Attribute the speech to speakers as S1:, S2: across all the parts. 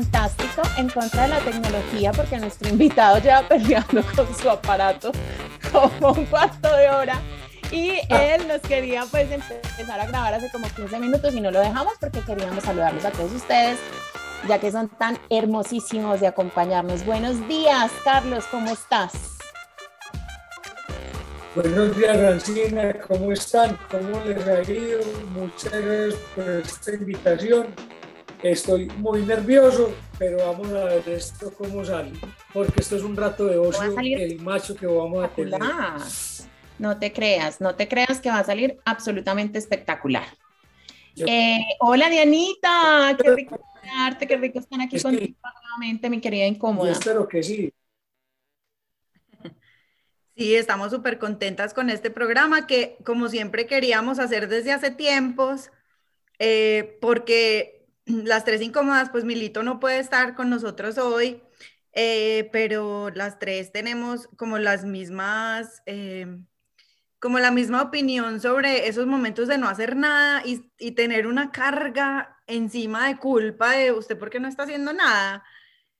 S1: fantástico en contra de la tecnología porque nuestro invitado lleva peleando con su aparato como un cuarto de hora y él nos quería pues empezar a grabar hace como 15 minutos y no lo dejamos porque queríamos saludarlos a todos ustedes ya que son tan hermosísimos de acompañarnos. Buenos días, Carlos, ¿cómo estás?
S2: Buenos días, Rancina, ¿cómo están? ¿Cómo les ha ido? Muchas gracias por esta invitación. Estoy muy nervioso, pero vamos a ver esto cómo sale, porque esto es un rato de ocio, el macho que vamos a tener.
S1: No te creas, no te creas que va a salir absolutamente espectacular. Eh, hola Dianita, qué rico estar, qué rico estar aquí contigo nuevamente, mi querida incómoda.
S2: Yo espero que sí.
S3: Sí, estamos súper contentas con este programa que, como siempre, queríamos hacer desde hace tiempos, eh, porque las tres incómodas, pues Milito no puede estar con nosotros hoy, eh, pero las tres tenemos como las mismas, eh, como la misma opinión sobre esos momentos de no hacer nada y, tener una carga encima de culpa de usted porque no está haciendo nada.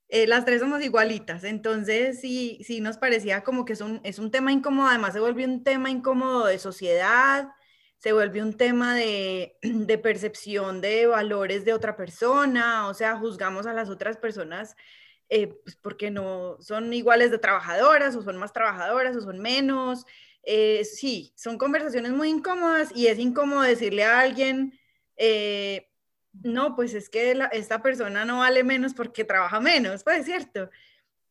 S3: Eh, las tres somos igualitas, entonces sí, sí nos parecía como que es un, es un tema incómodo, además se vuelve un tema incómodo de sociedad, se vuelve un tema de, percepción de valores de otra persona, o sea, juzgamos a las otras personas eh, pues porque no son iguales de trabajadoras, o son más trabajadoras, o son menos. Eh, sí, son conversaciones muy incómodas y es incómodo decirle a alguien, no, pues es que esta persona no vale menos porque trabaja menos, pues es cierto.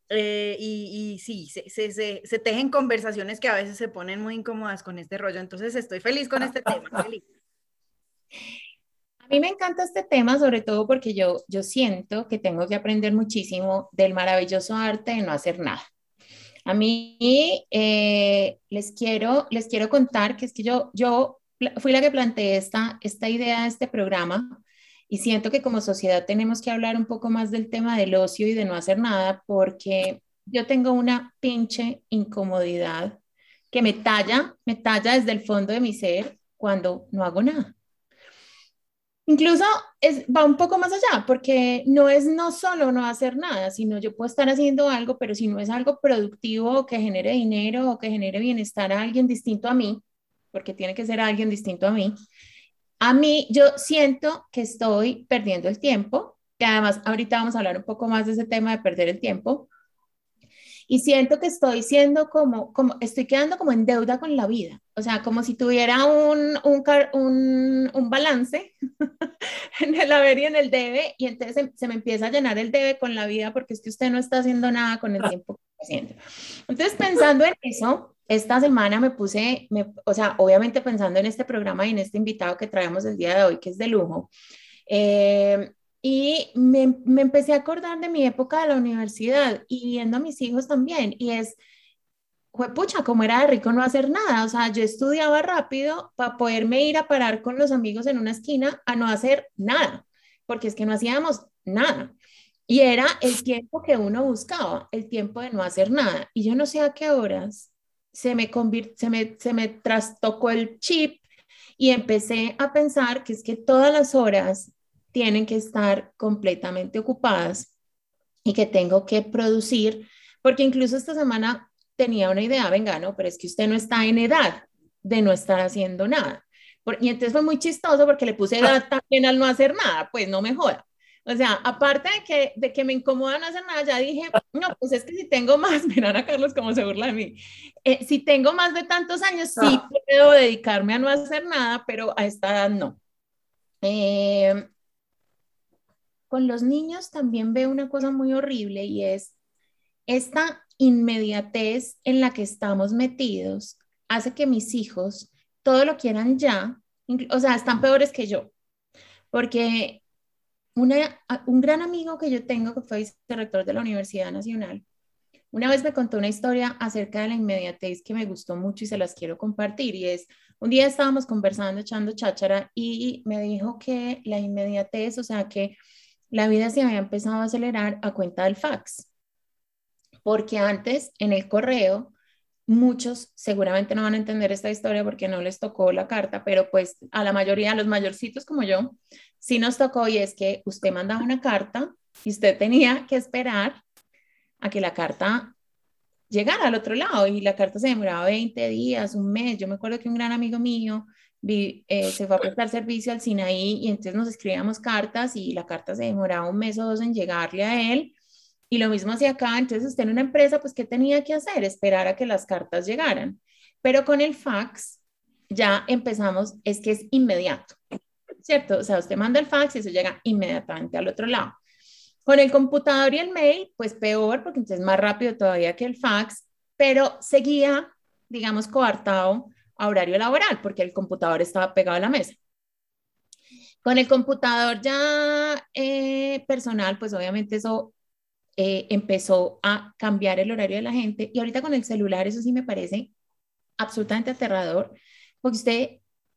S3: Eh, y, y, sí, se, se, se, tejen conversaciones que a veces se ponen muy incómodas con este rollo. Entonces estoy feliz con este tema. Feliz.
S1: A mí me encanta este tema, sobre todo porque yo, yo siento que tengo que aprender muchísimo del maravilloso arte de no hacer nada. A mí eh, les, quiero, les quiero contar que es que yo, yo fui la que planteé esta, esta idea de este programa y siento que como sociedad tenemos que hablar un poco más del tema del ocio y de no hacer nada porque yo tengo una pinche incomodidad que me talla, me talla desde el fondo de mi ser cuando no hago nada. Incluso es, va un poco más allá, porque no es no solo no hacer nada, sino yo puedo estar haciendo algo, pero si no es algo productivo que genere dinero o que genere bienestar a alguien distinto a mí, porque tiene que ser alguien distinto a mí, a mí, yo siento que estoy perdiendo el tiempo, que además ahorita vamos a hablar un poco más de ese tema de perder el tiempo, y siento que estoy siendo como, como estoy quedando como en deuda con la vida, o sea, como si tuviera un, un, un, un balance en el haber y en el debe, y entonces se, se, me empieza a llenar el debe con la vida porque es que usted no está haciendo nada con el tiempo que está haciendo. Entonces, pensando en eso, esta semana me puse, o sea, obviamente pensando en este programa y en este invitado que traemos el día de hoy, que es de lujo, eh, y me, me, empecé a acordar de mi época de la universidad y viendo a mis hijos también, y es, pucha, como era de rico no hacer nada, o sea, yo estudiaba rápido para poderme ir a parar con los amigos en una esquina a no hacer nada, porque es que no hacíamos nada. Y era el tiempo que uno buscaba, el tiempo de no hacer nada. Y yo no sé a qué horas se me, se me, se me trastocó el chip y empecé a pensar que es que todas las horas tienen que estar completamente ocupadas y que tengo que producir, porque incluso esta semana tenía una idea, venga, no, pero es que usted no está en edad de no estar haciendo nada. Y entonces fue muy chistoso porque le puse edad también al no hacer nada, pues no me joda. O sea, aparte de que, de que me incomoda no hacer nada, ya dije, no, pues es que si tengo más, miran a Carlos como se burla de mí, eh, si tengo más de tantos años, sí ah. puedo dedicarme a no hacer nada, pero a esta edad no. Eh, con los niños también veo una cosa muy horrible y es esta inmediatez en la que estamos metidos hace que mis hijos todo lo quieran ya, o sea, están peores que yo, porque un gran amigo que yo tengo, que fue director de la Universidad Nacional, una vez me contó una historia acerca de la inmediatez que me gustó mucho y se las quiero compartir. Y es, un día estábamos conversando, echando cháchara, y me dijo que la inmediatez, o sea, que la vida se había empezado a acelerar a cuenta del fax. Porque antes, en el correo, muchos seguramente no van a entender esta historia porque no les tocó la carta, pero pues a la mayoría, a los mayorcitos como yo, sí nos tocó y es que usted mandaba una carta y usted tenía que esperar a que la carta llegara al otro lado y la carta se demoraba 20 días, un mes. Yo me acuerdo que un gran amigo mío eh, se fue a prestar servicio al Sinaí y entonces nos escribíamos cartas y la carta se demoraba un mes o dos en llegarle a él y lo mismo hacía acá, entonces usted en una empresa, pues, ¿qué tenía que hacer? Esperar a que las cartas llegaran. Pero con el fax ya empezamos, es que es inmediato, ¿cierto? O sea, usted manda el fax y eso llega inmediatamente al otro lado. Con el computador y el mail, pues peor, porque entonces es más rápido todavía que el fax, pero seguía, digamos, coartado a horario laboral, porque el computador estaba pegado a la mesa. Con el computador ya eh, personal, pues obviamente eso eh, empezó a cambiar el horario de la gente y ahorita con el celular eso sí me parece absolutamente aterrador, porque usted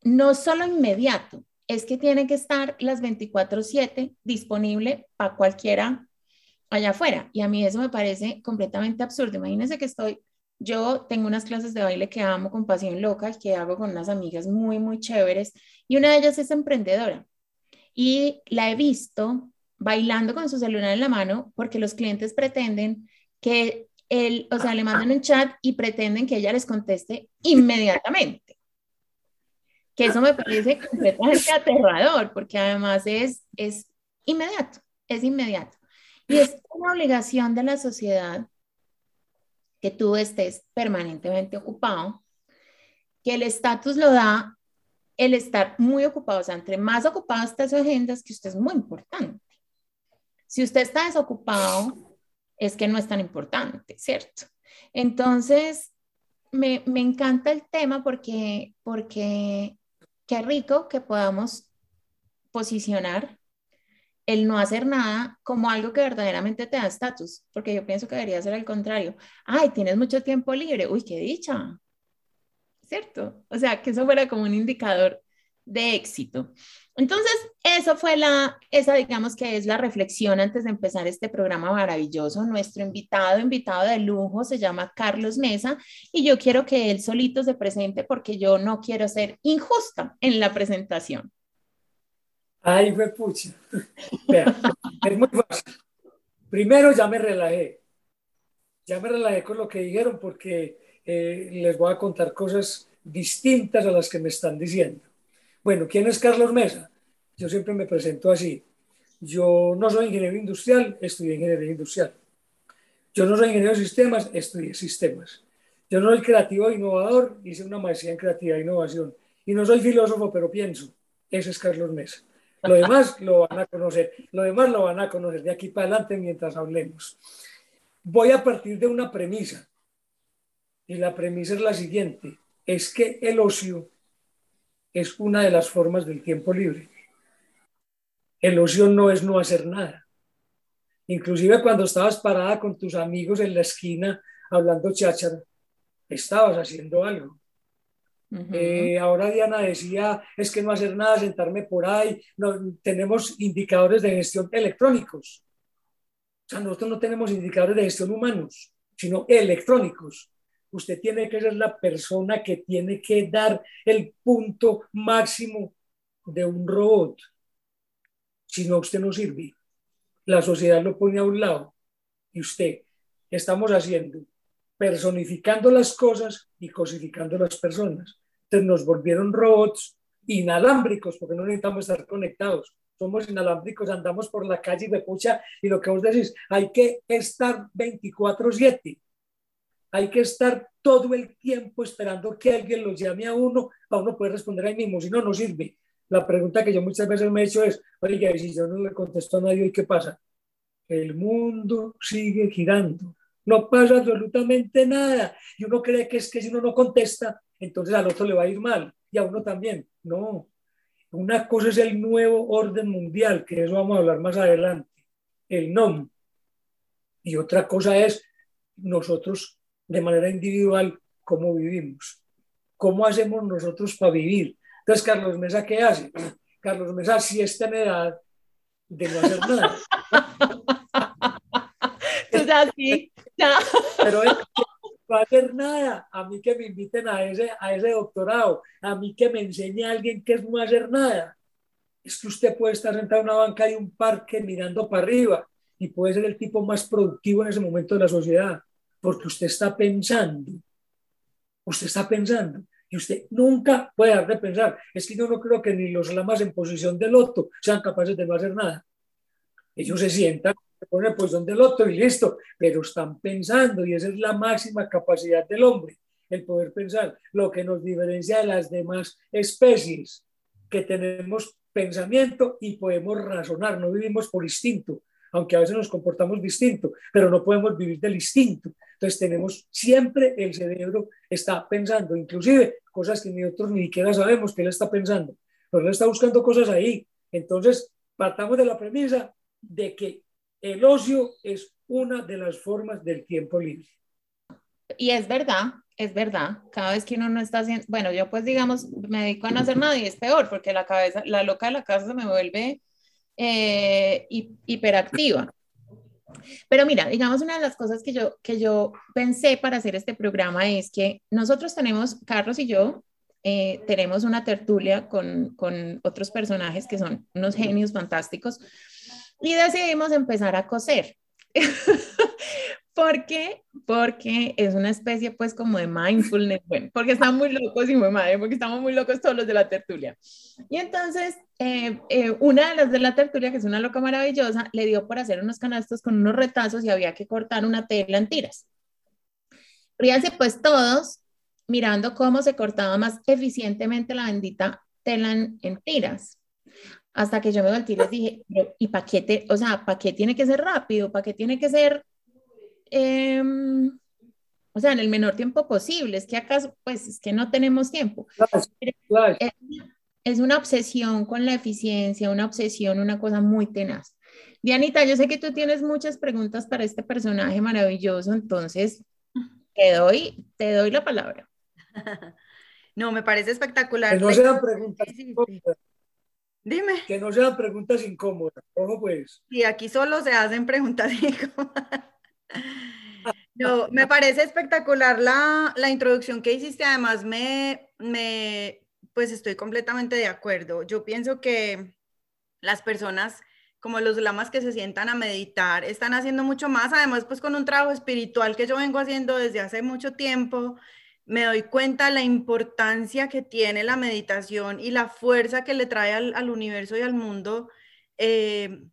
S1: no solo inmediato, es que tiene que estar las 24/7 disponible para cualquiera allá afuera. Y a mí eso me parece completamente absurdo. Imagínense que estoy, yo tengo unas clases de baile que amo con pasión loca, que hago con unas amigas muy, muy chéveres, y una de ellas es emprendedora. Y la he visto bailando con su celular en la mano porque los clientes pretenden que él, o sea, le mandan un chat y pretenden que ella les conteste inmediatamente. Que eso me parece completamente aterrador porque además es, es inmediato, es inmediato. Y es una obligación de la sociedad que tú estés permanentemente ocupado, que el estatus lo da el estar muy ocupado, o sea, entre más ocupado está su agenda, es que usted es muy importante. Si usted está desocupado, es que no es tan importante, ¿cierto? Entonces, me, me encanta el tema porque, porque qué rico que podamos posicionar el no hacer nada como algo que verdaderamente te da estatus, porque yo pienso que debería ser al contrario. Ay, tienes mucho tiempo libre, uy, qué dicha, ¿cierto? O sea, que eso fuera como un indicador de éxito. Entonces, eso fue la, esa digamos que es la reflexión antes de empezar este programa maravilloso. Nuestro invitado, invitado de lujo, se llama Carlos Mesa y yo quiero que él solito se presente porque yo no quiero ser injusta en la presentación.
S2: Ay, fue pucha. Primero ya me relajé. Ya me relajé con lo que dijeron porque eh, les voy a contar cosas distintas a las que me están diciendo. Bueno, ¿quién es Carlos Mesa? Yo siempre me presento así. Yo no soy ingeniero industrial, estudié ingeniería industrial. Yo no soy ingeniero de sistemas, estudié sistemas. Yo no soy creativo e innovador, hice una maestría en creatividad e innovación. Y no soy filósofo, pero pienso. Ese es Carlos Mesa. Lo demás lo van a conocer. Lo demás lo van a conocer de aquí para adelante mientras hablemos. Voy a partir de una premisa. Y la premisa es la siguiente. Es que el ocio es una de las formas del tiempo libre. El ocio no es no hacer nada. Inclusive cuando estabas parada con tus amigos en la esquina hablando cháchara, estabas haciendo algo. Eh, ahora Diana decía, es que no hacer nada, sentarme por ahí. No, tenemos indicadores de gestión electrónicos. O sea, nosotros no tenemos indicadores de gestión humanos, sino electrónicos usted tiene que ser la persona que tiene que dar el punto máximo de un robot. Si no, usted no sirve. La sociedad lo pone a un lado. Y usted, ¿qué estamos haciendo? Personificando las cosas y cosificando las personas. Entonces nos volvieron robots inalámbricos, porque no necesitamos estar conectados. Somos inalámbricos, andamos por la calle y me pucha, y lo que vos decís, hay que estar 24-7 hay que estar todo el tiempo esperando que alguien lo llame a uno para uno poder responder ahí mismo, si no, no sirve. La pregunta que yo muchas veces me he hecho es, oye, si yo no le contesto a nadie, ¿qué pasa? El mundo sigue girando, no pasa absolutamente nada. Y uno cree que es que si uno no contesta, entonces al otro le va a ir mal y a uno también. No, una cosa es el nuevo orden mundial, que eso vamos a hablar más adelante, el NOM. Y otra cosa es nosotros de manera individual cómo vivimos, cómo hacemos nosotros para vivir. Entonces, Carlos Mesa, ¿qué hace? Carlos Mesa sí está en edad de no hacer nada.
S1: Tú sí,
S2: Pero va a hacer nada. A mí que me inviten a ese, a ese doctorado, a mí que me enseñe a alguien que es no hacer nada. Es que usted puede estar sentado en una banca de un parque mirando para arriba y puede ser el tipo más productivo en ese momento de la sociedad, porque usted está pensando. Usted está pensando. Y usted nunca puede dejar de pensar. Es que yo no creo que ni los lamas en posición de loto sean capaces de no hacer nada. Ellos se sientan, se ponen en posición de loto y listo, pero están pensando y esa es la máxima capacidad del hombre, el poder pensar. Lo que nos diferencia de las demás especies, que tenemos pensamiento y podemos razonar, no vivimos por instinto, aunque a veces nos comportamos distinto, pero no podemos vivir del instinto. Entonces tenemos siempre el cerebro está pensando, inclusive cosas que nosotros ni siquiera sabemos que él está pensando, pero él está buscando cosas ahí. Entonces partamos de la premisa de que el ocio es una de las formas del tiempo libre.
S1: Y es verdad, es verdad, cada vez que uno no está haciendo, bueno, yo pues digamos, me dedico a no hacer nada y es peor porque la cabeza, la loca de la casa se me vuelve eh, hiperactiva. Pero mira, digamos, una de las cosas que yo, que yo pensé para hacer este programa es que nosotros tenemos, Carlos y yo, eh, tenemos una tertulia con, con otros personajes que son unos genios fantásticos y decidimos empezar a coser. ¿Por qué? Porque es una especie pues como de mindfulness, bueno, porque están muy locos y muy madre, porque estamos muy locos todos los de la tertulia. Y entonces, eh, eh, una de las de la tertulia, que es una loca maravillosa, le dio por hacer unos canastos con unos retazos y había que cortar una tela en tiras. Ríanse pues todos mirando cómo se cortaba más eficientemente la bendita tela en, en tiras. Hasta que yo me volteé y les dije, ¿y para qué, o sea, para qué tiene que ser rápido? ¿Para qué tiene que ser Em, o sea, en el menor tiempo posible. Es que acaso, pues es que no tenemos tiempo. Es, una obsesión con la eficiencia, una obsesión, una cosa muy tenaz. Dianita, yo sé que tú tienes muchas preguntas para este personaje maravilloso, entonces te doy, te doy la palabra.
S3: No, me parece espectacular.
S2: Que no sean preguntas incómodas.
S3: Dime.
S2: Que no sean preguntas incómodas. Ojo, pues.
S3: Y aquí solo se hacen preguntas incómodas. No, me parece espectacular la, la, introducción que hiciste. Además, me, me, pues estoy completamente de acuerdo. Yo pienso que las personas como los lamas que se sientan a meditar están haciendo mucho más. Además, pues con un trabajo espiritual que yo vengo haciendo desde hace mucho tiempo, me doy cuenta la importancia que tiene la meditación y la fuerza que le trae al, al universo y al mundo eh,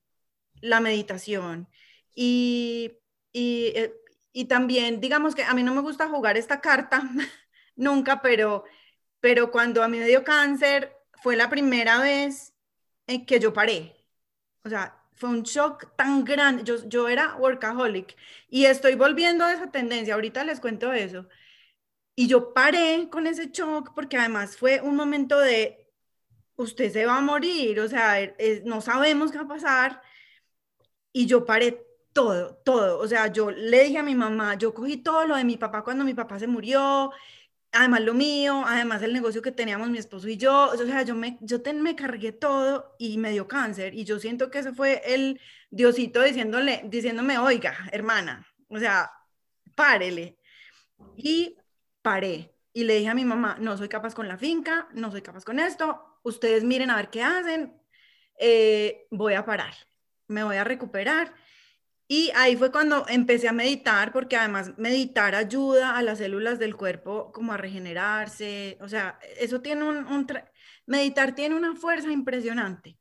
S3: la meditación. Y y, eh, y también, digamos que a mí no me gusta jugar esta carta nunca, pero, pero cuando a mí me dio cáncer fue la primera vez en que yo paré. O sea, fue un shock tan grande. Yo, yo era workaholic y estoy volviendo a esa tendencia. Ahorita les cuento eso. Y yo paré con ese shock porque además fue un momento de, usted se va a morir, o sea, no sabemos qué va a pasar. Y yo paré todo, todo. O sea, yo le dije a mi mamá, yo cogí todo lo de mi papá cuando mi papá se murió, además lo mío, además el negocio que teníamos mi esposo y yo, o sea, yo me, yo me cargué todo y me dio cáncer y yo siento que ese fue el Diosito diciéndole, diciéndome, oiga, hermana, o sea, párele. Y paré y le dije a mi mamá, no soy capaz con la finca, no soy capaz con esto, ustedes miren a ver qué hacen, eh, voy a parar, me voy a recuperar y ahí fue cuando empecé a meditar, porque además meditar ayuda a las células del cuerpo como a regenerarse. O sea, eso tiene un, meditar tiene una fuerza impresionante.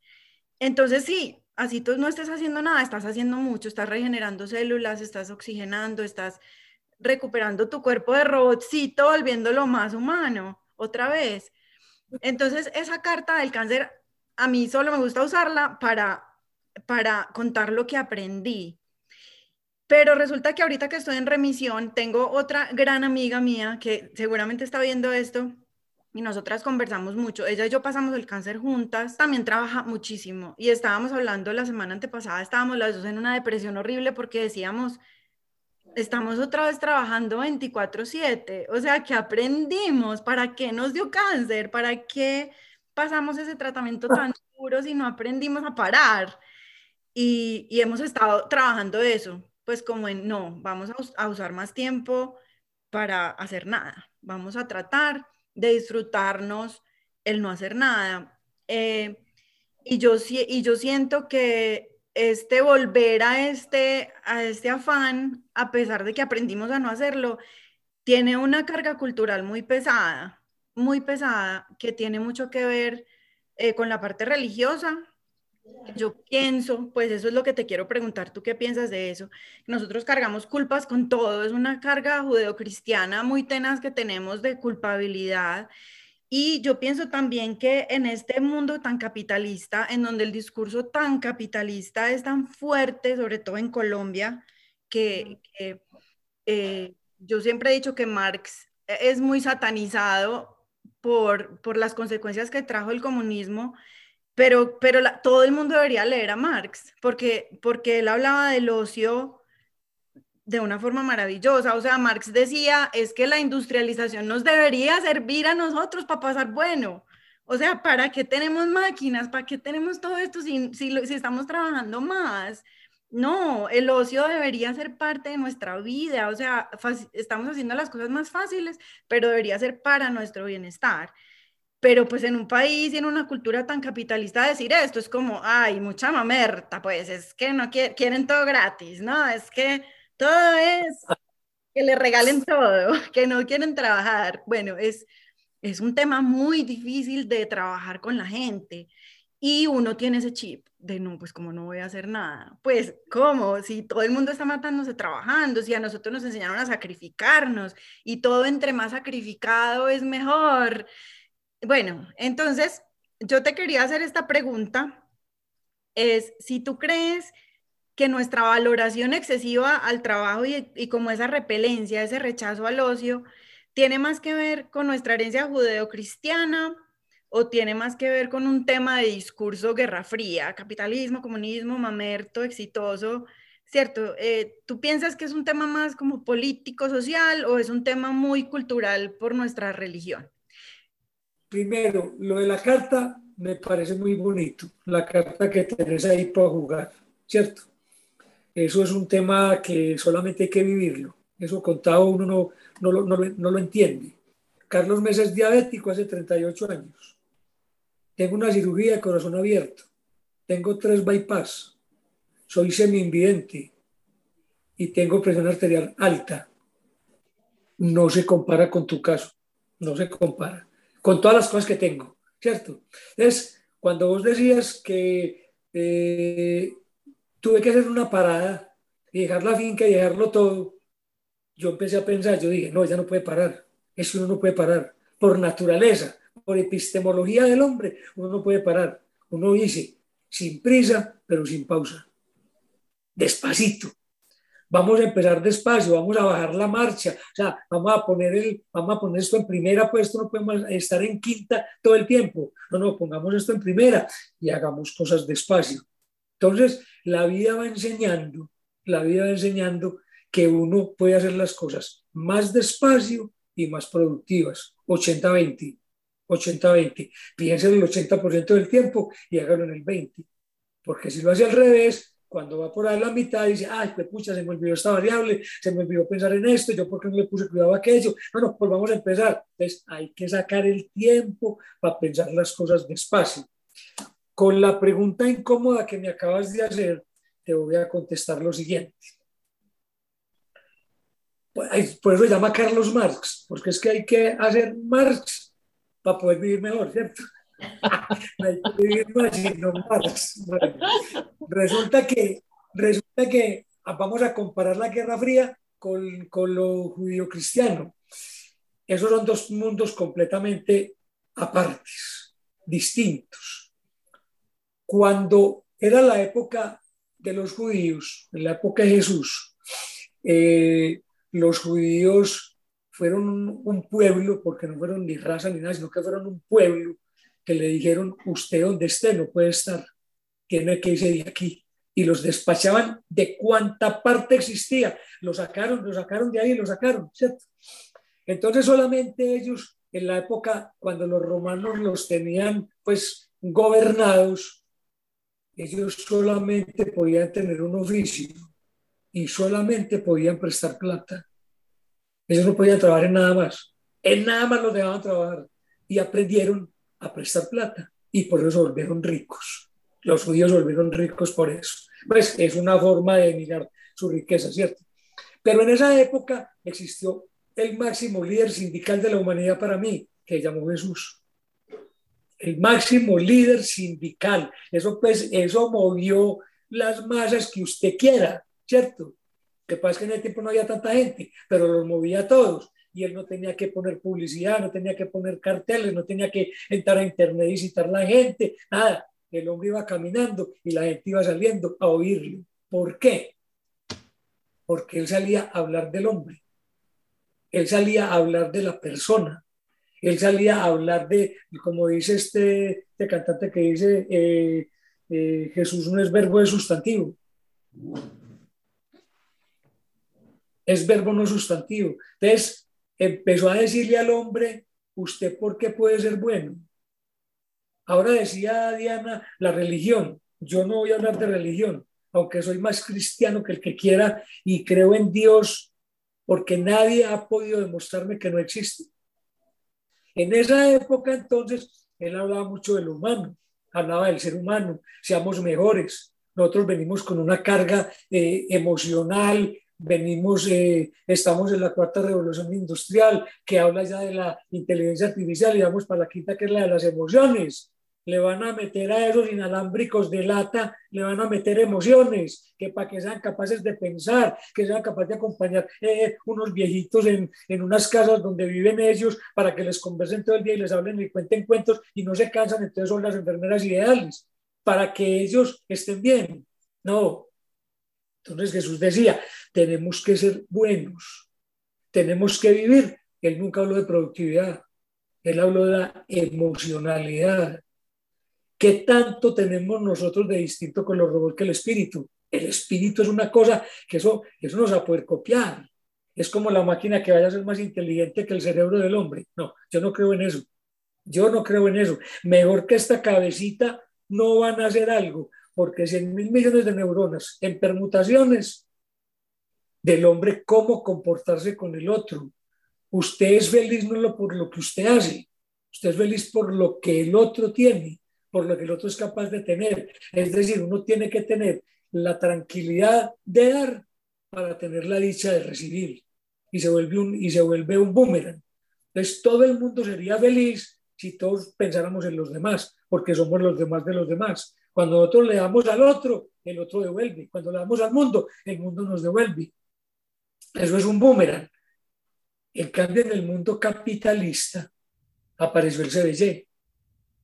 S3: Entonces sí, así tú no estés haciendo nada, estás haciendo mucho, estás regenerando células, estás oxigenando, estás recuperando tu cuerpo de robotcito, volviéndolo más humano otra vez. Entonces esa carta del cáncer, a mí solo me gusta usarla para, para contar lo que aprendí pero resulta que ahorita que estoy en remisión, tengo otra gran amiga mía que seguramente está viendo esto y nosotras conversamos mucho. Ella y yo pasamos el cáncer juntas, también trabaja muchísimo y estábamos hablando la semana antepasada, estábamos las dos en una depresión horrible porque decíamos, estamos otra vez trabajando 24/7, o sea, ¿qué aprendimos? ¿Para qué nos dio cáncer? ¿Para qué pasamos ese tratamiento tan duro si no aprendimos a parar? Y, y hemos estado trabajando eso pues como en, no, vamos a, usar más tiempo para hacer nada. Vamos a tratar de disfrutarnos el no hacer nada. Eh, y, yo, y yo siento que este volver a este, a este afán, a pesar de que aprendimos a no hacerlo, tiene una carga cultural muy pesada, muy pesada, que tiene mucho que ver eh, con la parte religiosa. Yo pienso, pues eso es lo que te quiero preguntar, ¿tú qué piensas de eso? Nosotros cargamos culpas con todo, es una carga judeocristiana muy tenaz que tenemos de culpabilidad y yo pienso también que en este mundo tan capitalista, en donde el discurso tan capitalista es tan fuerte, sobre todo en Colombia, que, eh, yo siempre he dicho que Marx es muy satanizado por, por las consecuencias que trajo el comunismo, pero, pero todo el mundo debería leer a Marx, porque, porque él hablaba del ocio de una forma maravillosa. O sea, Marx decía, es que la industrialización nos debería servir a nosotros para pasar bueno. O sea, ¿para qué tenemos máquinas? ¿Para qué tenemos todo esto si, si, estamos trabajando más? No, el ocio debería ser parte de nuestra vida. O sea, estamos haciendo las cosas más fáciles, pero debería ser para nuestro bienestar. Pero pues en un país y en una cultura tan capitalista decir esto es como, ay, mucha mamerta, pues es que no quieren todo gratis, ¿no? Es que todo es que le regalen todo, que no quieren trabajar. Bueno, es, es un tema muy difícil de trabajar con la gente y uno tiene ese chip de no, pues como no voy a hacer nada. Pues, ¿cómo? Si todo el mundo está matándose trabajando, si a nosotros nos enseñaron a sacrificarnos y todo entre más sacrificado es mejor. Bueno, entonces yo te quería hacer esta pregunta. Es si tú crees que nuestra valoración excesiva al trabajo y, como esa repelencia, ese rechazo al ocio, tiene más que ver con nuestra herencia judeocristiana o tiene más que ver con un tema de discurso guerra fría, capitalismo, comunismo, mamerto, exitoso, ¿cierto? Eh, ¿Tú piensas que es un tema más como político, social o es un tema muy cultural por nuestra religión?
S2: Primero, lo de la carta me parece muy bonito, la carta que tenés ahí para jugar, ¿cierto? Eso es un tema que solamente hay que vivirlo. Eso contado uno no, no, lo, no, lo entiende. Carlos Mesa es diabético hace 38 años. Tengo una cirugía de corazón abierto. Tengo tres bypass. Soy semi-invidente y tengo presión arterial alta. No se compara con tu caso. No se compara. Con todas las cosas que tengo. ¿Cierto? Es cuando vos decías que eh, tuve que hacer una parada y dejar la finca y dejarlo todo. Yo empecé a pensar, yo dije, no, ya no puede parar. Eso uno no puede parar. Por naturaleza, por epistemología del hombre, uno no puede parar. Uno dice, sin prisa, pero sin pausa. Despacito. Vamos a empezar despacio, vamos a bajar la marcha, o sea, vamos a poner, el, vamos a poner esto en primera, pues esto no podemos estar en quinta todo el tiempo. No, no, pongamos esto en primera y hagamos cosas despacio. Entonces, la vida va enseñando, la vida va enseñando que uno puede hacer las cosas más despacio y más productivas. 80-20, 80-20. Piensen el 80% del tiempo y hágalo en el 20%. Porque si lo hace al revés, cuando va por ahí la mitad dice, ay, pues pucha, se me olvidó esta variable, se me olvidó pensar en esto, yo por qué no le puse cuidado a aquello. Bueno, pues vamos a empezar. Entonces hay que sacar el tiempo para pensar las cosas despacio. Con la pregunta incómoda que me acabas de hacer, te voy a contestar lo siguiente. Pues, por eso se llama Carlos Marx, porque es que hay que hacer Marx para poder vivir mejor, ¿cierto? resulta, que, resulta que vamos a comparar la Guerra Fría con, con lo judío-cristiano. Esos son dos mundos completamente apartes, distintos cuando era la época de los judíos, en la época de Jesús, eh, los judíos fueron un, pueblo, porque no fueron ni raza ni nada, sino que fueron un pueblo que le dijeron, usted donde esté no puede estar, tiene que irse de aquí. Y los despachaban de cuánta parte existía. Lo sacaron, lo sacaron de ahí, lo sacaron, ¿cierto? Entonces solamente ellos, en la época cuando los romanos los tenían pues gobernados, ellos solamente podían tener un oficio y solamente podían prestar plata. Ellos no podían trabajar en nada más. En nada más los dejaban trabajar. Y aprendieron a prestar plata. Y por eso se volvieron ricos. Los judíos se volvieron ricos por eso. Pues es una forma de mirar su riqueza, ¿cierto? Pero en esa época existió el máximo líder sindical de la humanidad para mí, que llamó Jesús. El máximo líder sindical. Eso, pues, eso movió las masas que usted quiera, ¿cierto? Que pasa es que en ese tiempo no había tanta gente, pero los movía a todos. Y él no tenía que poner publicidad, no tenía que poner carteles, no tenía que entrar a internet y citar a la gente, nada. El hombre iba caminando y la gente iba saliendo a oírlo. ¿Por qué? Porque él salía a hablar del hombre. Él salía a hablar de la persona. Él salía a hablar de, como dice este, este cantante que dice, eh, eh, Jesús no es verbo, es sustantivo. Es verbo no sustantivo. Entonces, empezó a decirle al hombre, ¿usted por qué puede ser bueno? Ahora decía Diana, la religión. Yo no voy a hablar de religión, aunque soy más cristiano que el que quiera y creo en Dios porque nadie ha podido demostrarme que no existe. En esa época entonces, él hablaba mucho del humano, hablaba del ser humano, seamos mejores. Nosotros venimos con una carga eh, emocional, venimos, eh, estamos en la cuarta revolución industrial, que habla ya de la inteligencia artificial y vamos para la quinta, que es la de las emociones le van a meter a esos inalámbricos de lata, le van a meter emociones, que para que sean capaces de pensar, que sean capaces de acompañar eh, unos viejitos en, en, unas casas donde viven ellos para que les conversen todo el día y les hablen y cuenten cuentos y no se cansan, entonces son las enfermeras ideales, para que ellos estén bien. No. Entonces Jesús decía, tenemos que ser buenos, tenemos que vivir. Él nunca habló de productividad, él habló de la emocionalidad, ¿Qué tanto tenemos nosotros de distinto con los robots que el espíritu? El espíritu es una cosa que eso, eso no se va a poder copiar. Es como la máquina que vaya a ser más inteligente que el cerebro del hombre. No, yo no creo en eso. Yo no creo en eso. Mejor que esta cabecita no van a hacer algo, porque 100 mil millones de neuronas en permutaciones del hombre, cómo comportarse con el otro. Usted es feliz no por lo que usted hace, usted es feliz por lo que el otro tiene por lo que el otro es capaz de tener. Es decir, uno tiene que tener la tranquilidad de dar para tener la dicha de recibir y se vuelve un, y se vuelve un boomerang. Entonces todo el mundo sería feliz si todos pensáramos en los demás, porque somos los demás de los demás. Cuando nosotros le damos al otro, el otro devuelve. Cuando le damos al mundo, el mundo nos devuelve. Eso es un boomerang. En cambio, en el mundo capitalista apareció el CBC.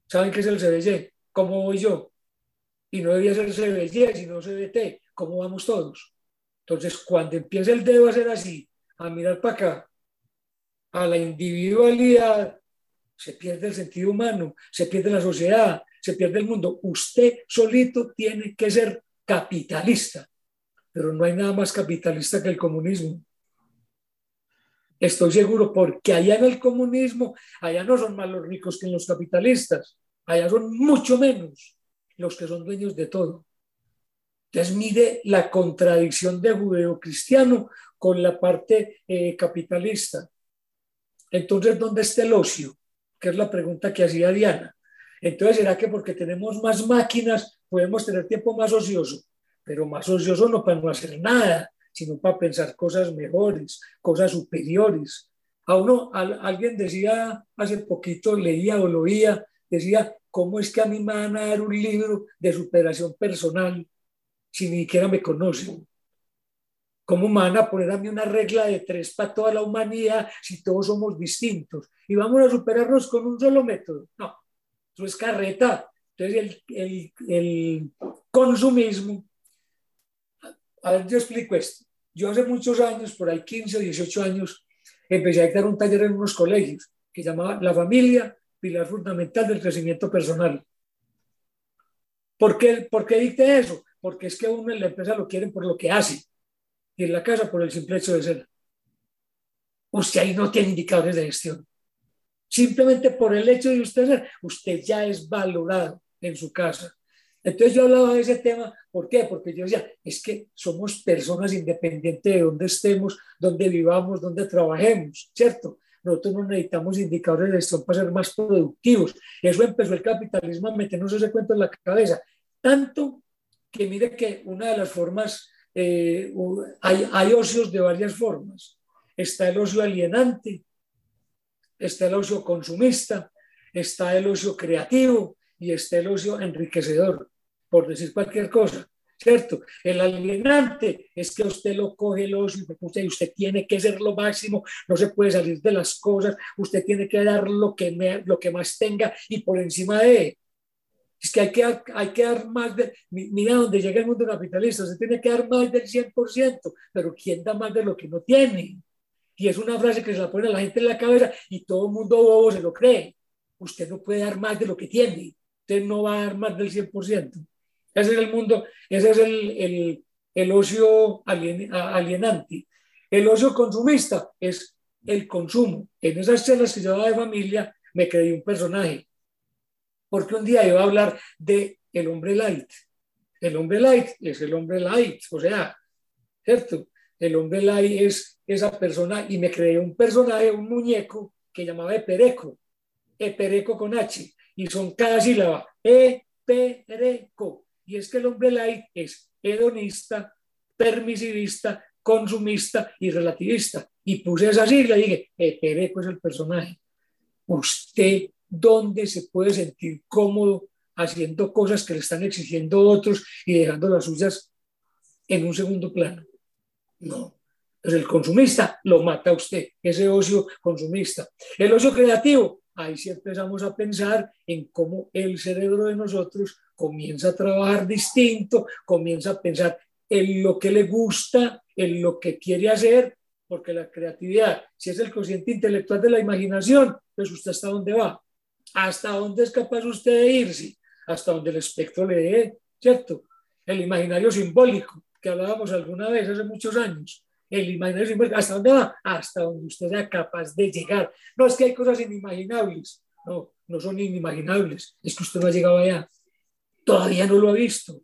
S2: ¿Saben qué es el CBC? ¿Cómo voy yo? Y no debía ser CBC, sino CBT. ¿Cómo vamos todos? Entonces, cuando empieza el dedo a ser así, a mirar para acá, a la individualidad, se pierde el sentido humano, se pierde la sociedad, se pierde el mundo. Usted solito tiene que ser capitalista, pero no hay nada más capitalista que el comunismo. Estoy seguro, porque allá en el comunismo, allá no son más los ricos que los capitalistas, allá son mucho menos los que son dueños de todo. Entonces mide la contradicción de judeo-cristiano con la parte eh, capitalista. Entonces, ¿dónde está el ocio? Que es la pregunta que hacía Diana. Entonces, ¿será que porque tenemos más máquinas podemos tener tiempo más ocioso? Pero más ocioso no para no hacer nada, sino para pensar cosas mejores, cosas superiores. A uno, alguien decía hace poquito, leía o lo oía, decía, ¿cómo es que a mí me van a dar un libro de superación personal si ni siquiera me conocen? ¿Cómo me van a poner a mí una regla de tres para toda la humanidad si todos somos distintos? Y vamos a superarnos con un solo método. No, eso es carreta. Entonces el, el, el consumismo a ver, yo explico esto. Yo hace muchos años, por ahí 15 o 18 años, empecé a dictar un taller en unos colegios que llamaba La familia, pilar fundamental del crecimiento personal. ¿Por qué, ¿Por qué dicté eso? Porque es que a uno en la empresa lo quieren por lo que hace y en la casa por el simple hecho de ser. Usted ahí no tiene indicadores de gestión. Simplemente por el hecho de usted ser, usted ya es valorado en su casa Entonces yo hablaba de ese tema, ¿por qué? Porque yo decía, es que somos personas independientes de dónde estemos, dónde vivamos, dónde trabajemos, ¿cierto? Nosotros no necesitamos indicadores de gestión para ser más productivos. Eso empezó el capitalismo a meternos ese cuento en la cabeza. Tanto que mire que una de las formas, eh, hay, hay ocios de varias formas. Está el ocio alienante, está el ocio consumista, está el ocio creativo y está el ocio enriquecedor por decir cualquier cosa, ¿cierto? El alienante es que usted lo coge el ocio y usted tiene que ser lo máximo, no se puede salir de las cosas, usted tiene que dar lo que, lo que más tenga y por encima de es que hay que, hay que dar más de, mira donde llega el mundo capitalista, se tiene que dar más del 100%, pero ¿quién da más de lo que no tiene? Y es una frase que se la pone a la gente en la cabeza y todo el mundo bobo se lo cree. Usted no puede dar más de lo que tiene, usted no va a dar más del 100%. Ese es el mundo, ese es el, el, ocio alienante. El ocio consumista es el consumo. En esas charlas que llevaba de familia me creí un personaje, porque un día iba a hablar de el hombre light. El hombre light es el hombre light, o sea, ¿cierto? El hombre light es esa persona y me creé un personaje, un muñeco que llamaba Epereco, Epereco con H, y son cada sílaba, Epereco. Y es que el hombre light es hedonista, permisivista, consumista y relativista. Y puse esa sigla y dije, Pereco es el personaje. ¿Usted dónde se puede sentir cómodo haciendo cosas que le están exigiendo otros y dejando las suyas en un segundo plano? No. Entonces el consumista lo mata a usted, ese ocio consumista. El ocio creativo, ahí sí empezamos a pensar en cómo el cerebro de nosotros comienza a trabajar distinto, comienza a pensar en lo que le gusta, en lo que quiere hacer, porque la creatividad, si es el consciente intelectual de la imaginación, pues usted hasta dónde va, hasta dónde es capaz usted de irse, hasta donde el espectro le dé, ¿cierto? El imaginario simbólico, que hablábamos alguna vez hace muchos años, el imaginario simbólico, ¿hasta dónde va? Hasta donde usted sea capaz de llegar. No es que hay cosas inimaginables, no, no son inimaginables, es que usted no ha llegado allá todavía no lo ha visto,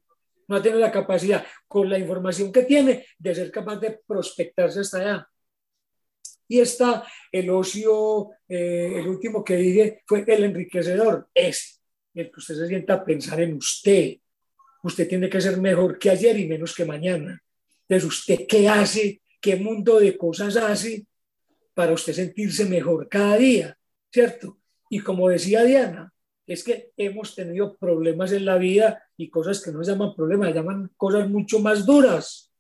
S2: no ha tenido la capacidad, con la información que tiene, de ser capaz de prospectarse hasta allá. Y está el ocio, eh, el último que dije fue el enriquecedor, ese, el que usted se sienta a pensar en usted. Usted tiene que ser mejor que ayer y menos que mañana. Entonces, ¿usted qué hace? ¿Qué mundo de cosas hace para usted sentirse mejor cada día? ¿Cierto? Y como decía Diana, es que hemos tenido problemas en la vida y cosas que no se llaman problemas, llaman cosas mucho más duras.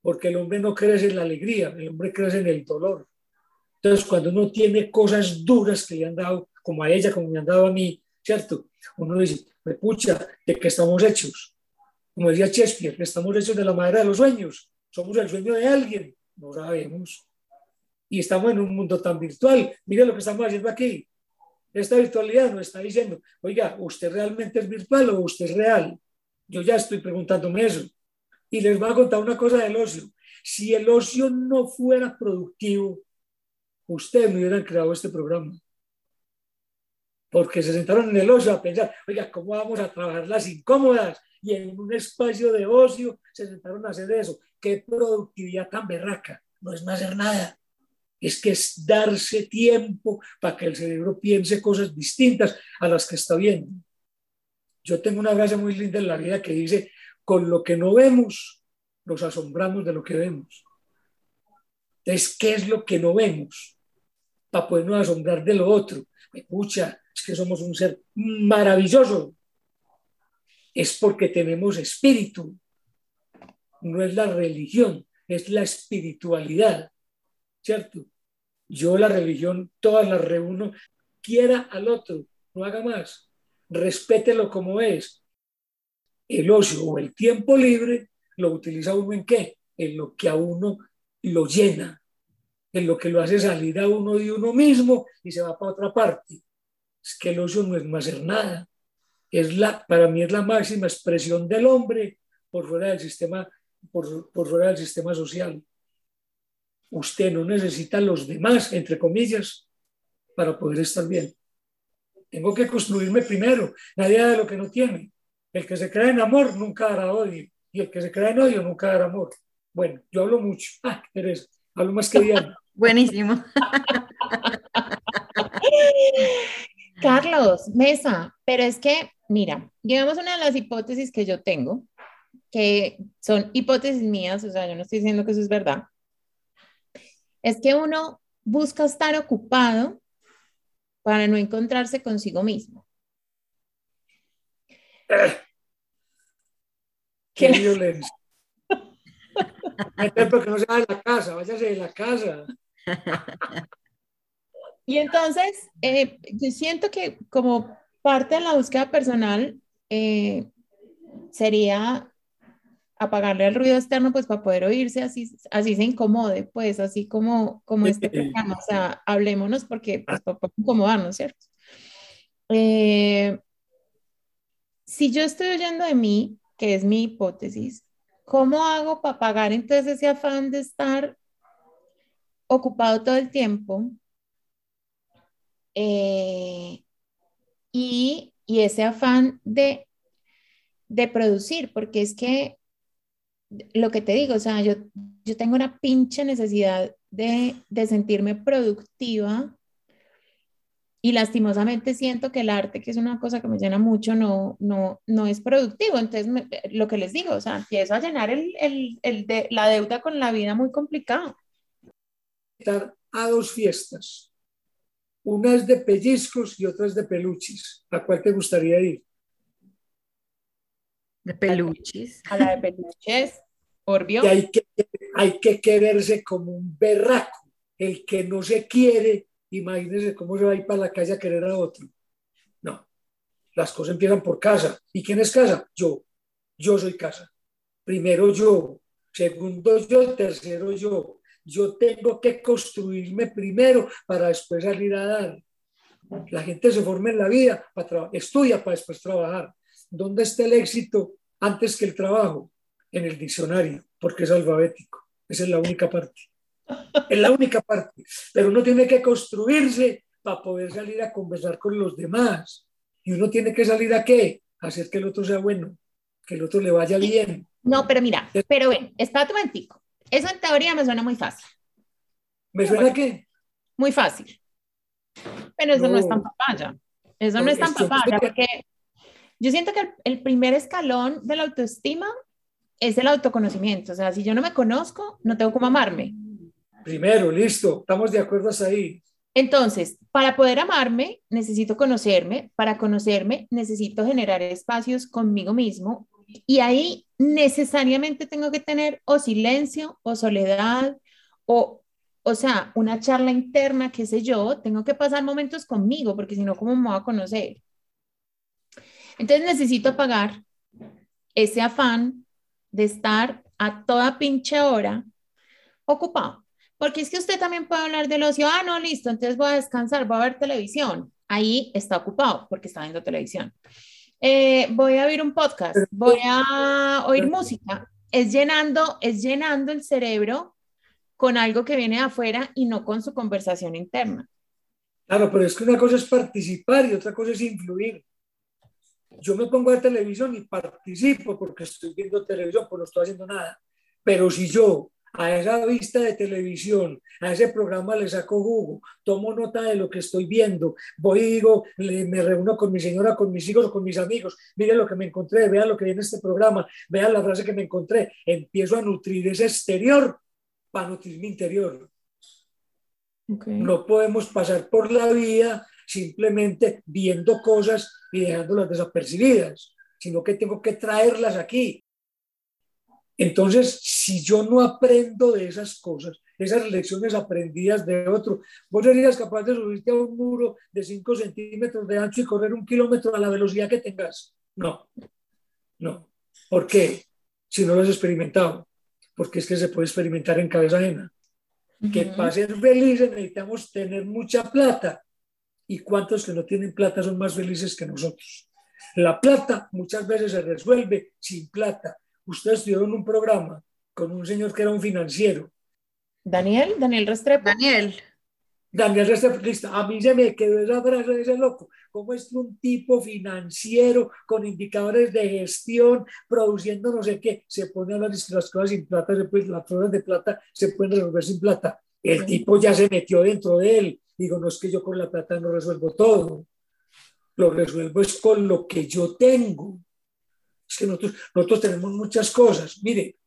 S2: Porque el hombre no crece en la alegría, el hombre crece en el dolor. Entonces, cuando uno tiene cosas duras que le han dado, como a ella, como me han dado a mí, ¿cierto? Uno dice, me pucha, ¿de qué estamos hechos? Como decía Shakespeare, estamos hechos de la madera de los sueños. Somos el sueño de alguien, no sabemos. Y estamos en un mundo tan virtual. Mire lo que estamos haciendo aquí esta virtualidad nos está diciendo, oiga, ¿usted realmente es virtual o usted es real? Yo ya estoy preguntándome eso. Y les voy a contar una cosa del ocio. Si el ocio no fuera productivo, ustedes no hubieran creado este programa. Porque se sentaron en el ocio a pensar, oiga, ¿cómo vamos a trabajar las incómodas? Y en un espacio de ocio se sentaron a hacer eso. ¿Qué productividad tan berraca? No es más hacer nada es que es darse tiempo para que el cerebro piense cosas distintas a las que está viendo. Yo tengo una frase muy linda en la vida que dice, con lo que no vemos, nos asombramos de lo que vemos. Entonces, ¿qué es lo que no vemos? Para podernos asombrar de lo otro. Escucha, es que somos un ser maravilloso. Es porque tenemos espíritu. No es la religión, es la espiritualidad. ¿Cierto? Yo la religión, todas las reúno, quiera al otro, no haga más, respételo como es. El ocio o el tiempo libre lo utiliza uno en qué? En lo que a uno lo llena, en lo que lo hace salir a uno de uno mismo y se va para otra parte. Es que el ocio no es más hacer nada. Es la, para mí es la máxima expresión del hombre por fuera del sistema, por, por fuera del sistema social. Usted no necesita los demás, entre comillas, para poder estar bien. Tengo que construirme primero. Nadie da lo que no tiene. El que se crea en amor nunca dará odio. Y el que se crea en odio nunca dará amor. Bueno, yo hablo mucho. Ah, eres, hablo más que Diana.
S3: Buenísimo.
S1: Carlos, Mesa, pero es que, mira, digamos una de las hipótesis que yo tengo, que son hipótesis mías, o sea, yo no estoy diciendo que eso es verdad, es que uno busca estar ocupado para no encontrarse consigo mismo.
S2: Qué violencia. Porque no se va de la casa, váyase de la casa.
S1: Y entonces, eh, yo siento que como parte de la búsqueda personal eh, sería apagarle el ruido externo, pues para poder oírse así, así se incomode, pues así como, como este programa, o sea, hablémonos porque pues para incomodarnos, ¿cierto? Eh, si yo estoy oyendo de mí, que es mi hipótesis, ¿cómo hago para pagar entonces ese afán de estar ocupado todo el tiempo? Eh, y, y, ese afán de, de producir, porque es que lo que te digo, o sea, yo, yo tengo una pinche necesidad de, de sentirme productiva y lastimosamente siento que el arte, que es una cosa que me llena mucho, no, no, no es productivo. Entonces, lo que les digo, o sea, empiezo a llenar el, el, el de, la deuda con la vida muy complicado.
S2: A dos fiestas. Una es de pellizcos y otra de peluches. ¿A cuál te gustaría ir?
S3: De peluches.
S1: A la de peluches, Orbio.
S2: Y hay que, hay que quererse como un berraco. El que no se quiere imagínense cómo se va a ir para la calle a querer a otro. No, las cosas empiezan por casa. ¿Y quién es casa? Yo. Yo soy casa. Primero yo, segundo yo, tercero yo. Yo tengo que construirme primero para después salir a dar. La gente se forma en la vida, para estudia para después trabajar. ¿Dónde está el éxito antes que el trabajo? En el diccionario, porque es alfabético. Esa es la única parte. Es la única parte. Pero uno tiene que construirse para poder salir a conversar con los demás. Y uno tiene que salir a qué? A hacer que el otro sea bueno, que el otro le vaya bien.
S1: No, pero mira, pero ven, espérate un momentico. Eso en teoría me suena muy fácil.
S2: ¿Me suena qué?
S1: Muy fácil. Pero eso no, es tan papaya. Eso no, es tan papaya, porque yo siento que el primer escalón de la autoestima es el autoconocimiento. O sea, si yo no me conozco, no tengo cómo amarme.
S2: Primero, listo, estamos de acuerdo ahí.
S1: Entonces, para poder amarme, necesito conocerme. Para conocerme, necesito generar espacios conmigo mismo. Y ahí necesariamente tengo que tener o silencio o soledad o, o sea, una charla interna, qué sé yo. Tengo que pasar momentos conmigo porque si no, ¿cómo me voy a conocer? Entonces necesito apagar ese afán de estar a toda pinche hora ocupado. Porque es que usted también puede hablar del ocio, ah, no, listo, entonces voy a descansar, voy a ver televisión. Ahí está ocupado porque está viendo televisión. Eh, voy a oír un podcast, voy a oír música. Es llenando, es llenando el cerebro con algo que viene de afuera y no con su conversación interna.
S2: Claro, pero es que una cosa es participar y otra cosa es influir. Yo me pongo a ver televisión y participo porque estoy viendo televisión, pues no estoy haciendo nada. Pero si yo a esa vista de televisión, a ese programa le saco jugo, tomo nota de lo que estoy viendo, voy y digo, me reúno con mi señora, con mis hijos, con mis amigos, miren lo que me encontré, vean lo que viene este programa, vean la frase que me encontré, empiezo a nutrir ese exterior para nutrir mi interior. No podemos pasar por la vida simplemente viendo cosas y dejándolas desapercibidas, sino que tengo que traerlas aquí. Entonces, si yo no aprendo de esas cosas, esas lecciones aprendidas de otro, vos serías capaz de subirte a un muro de 5 centímetros de ancho y correr un kilómetro a la velocidad que tengas. No, no. ¿Por qué? Si no lo has experimentado. Porque es que se puede experimentar en cabeza ajena. Que para ser felices necesitamos tener mucha plata. ¿Y cuántos que no tienen plata son más felices que nosotros? La plata muchas veces se resuelve sin plata usted estudió en un programa con un señor que era un financiero.
S1: Daniel, Daniel Restrepo.
S3: Daniel.
S2: Daniel listo. A mí se me quedó esa frase de ese loco. ¿Cómo es que un tipo financiero con indicadores de gestión, produciendo no sé qué, se pone a hablar de las cosas sin plata, después las cosas de plata se pueden resolver sin plata? El tipo ya se metió dentro de él. Digo, no es que yo con la plata no resuelvo todo. Lo resuelvo es con lo que yo tengo. Es que nosotros, tenemos muchas cosas. Mire,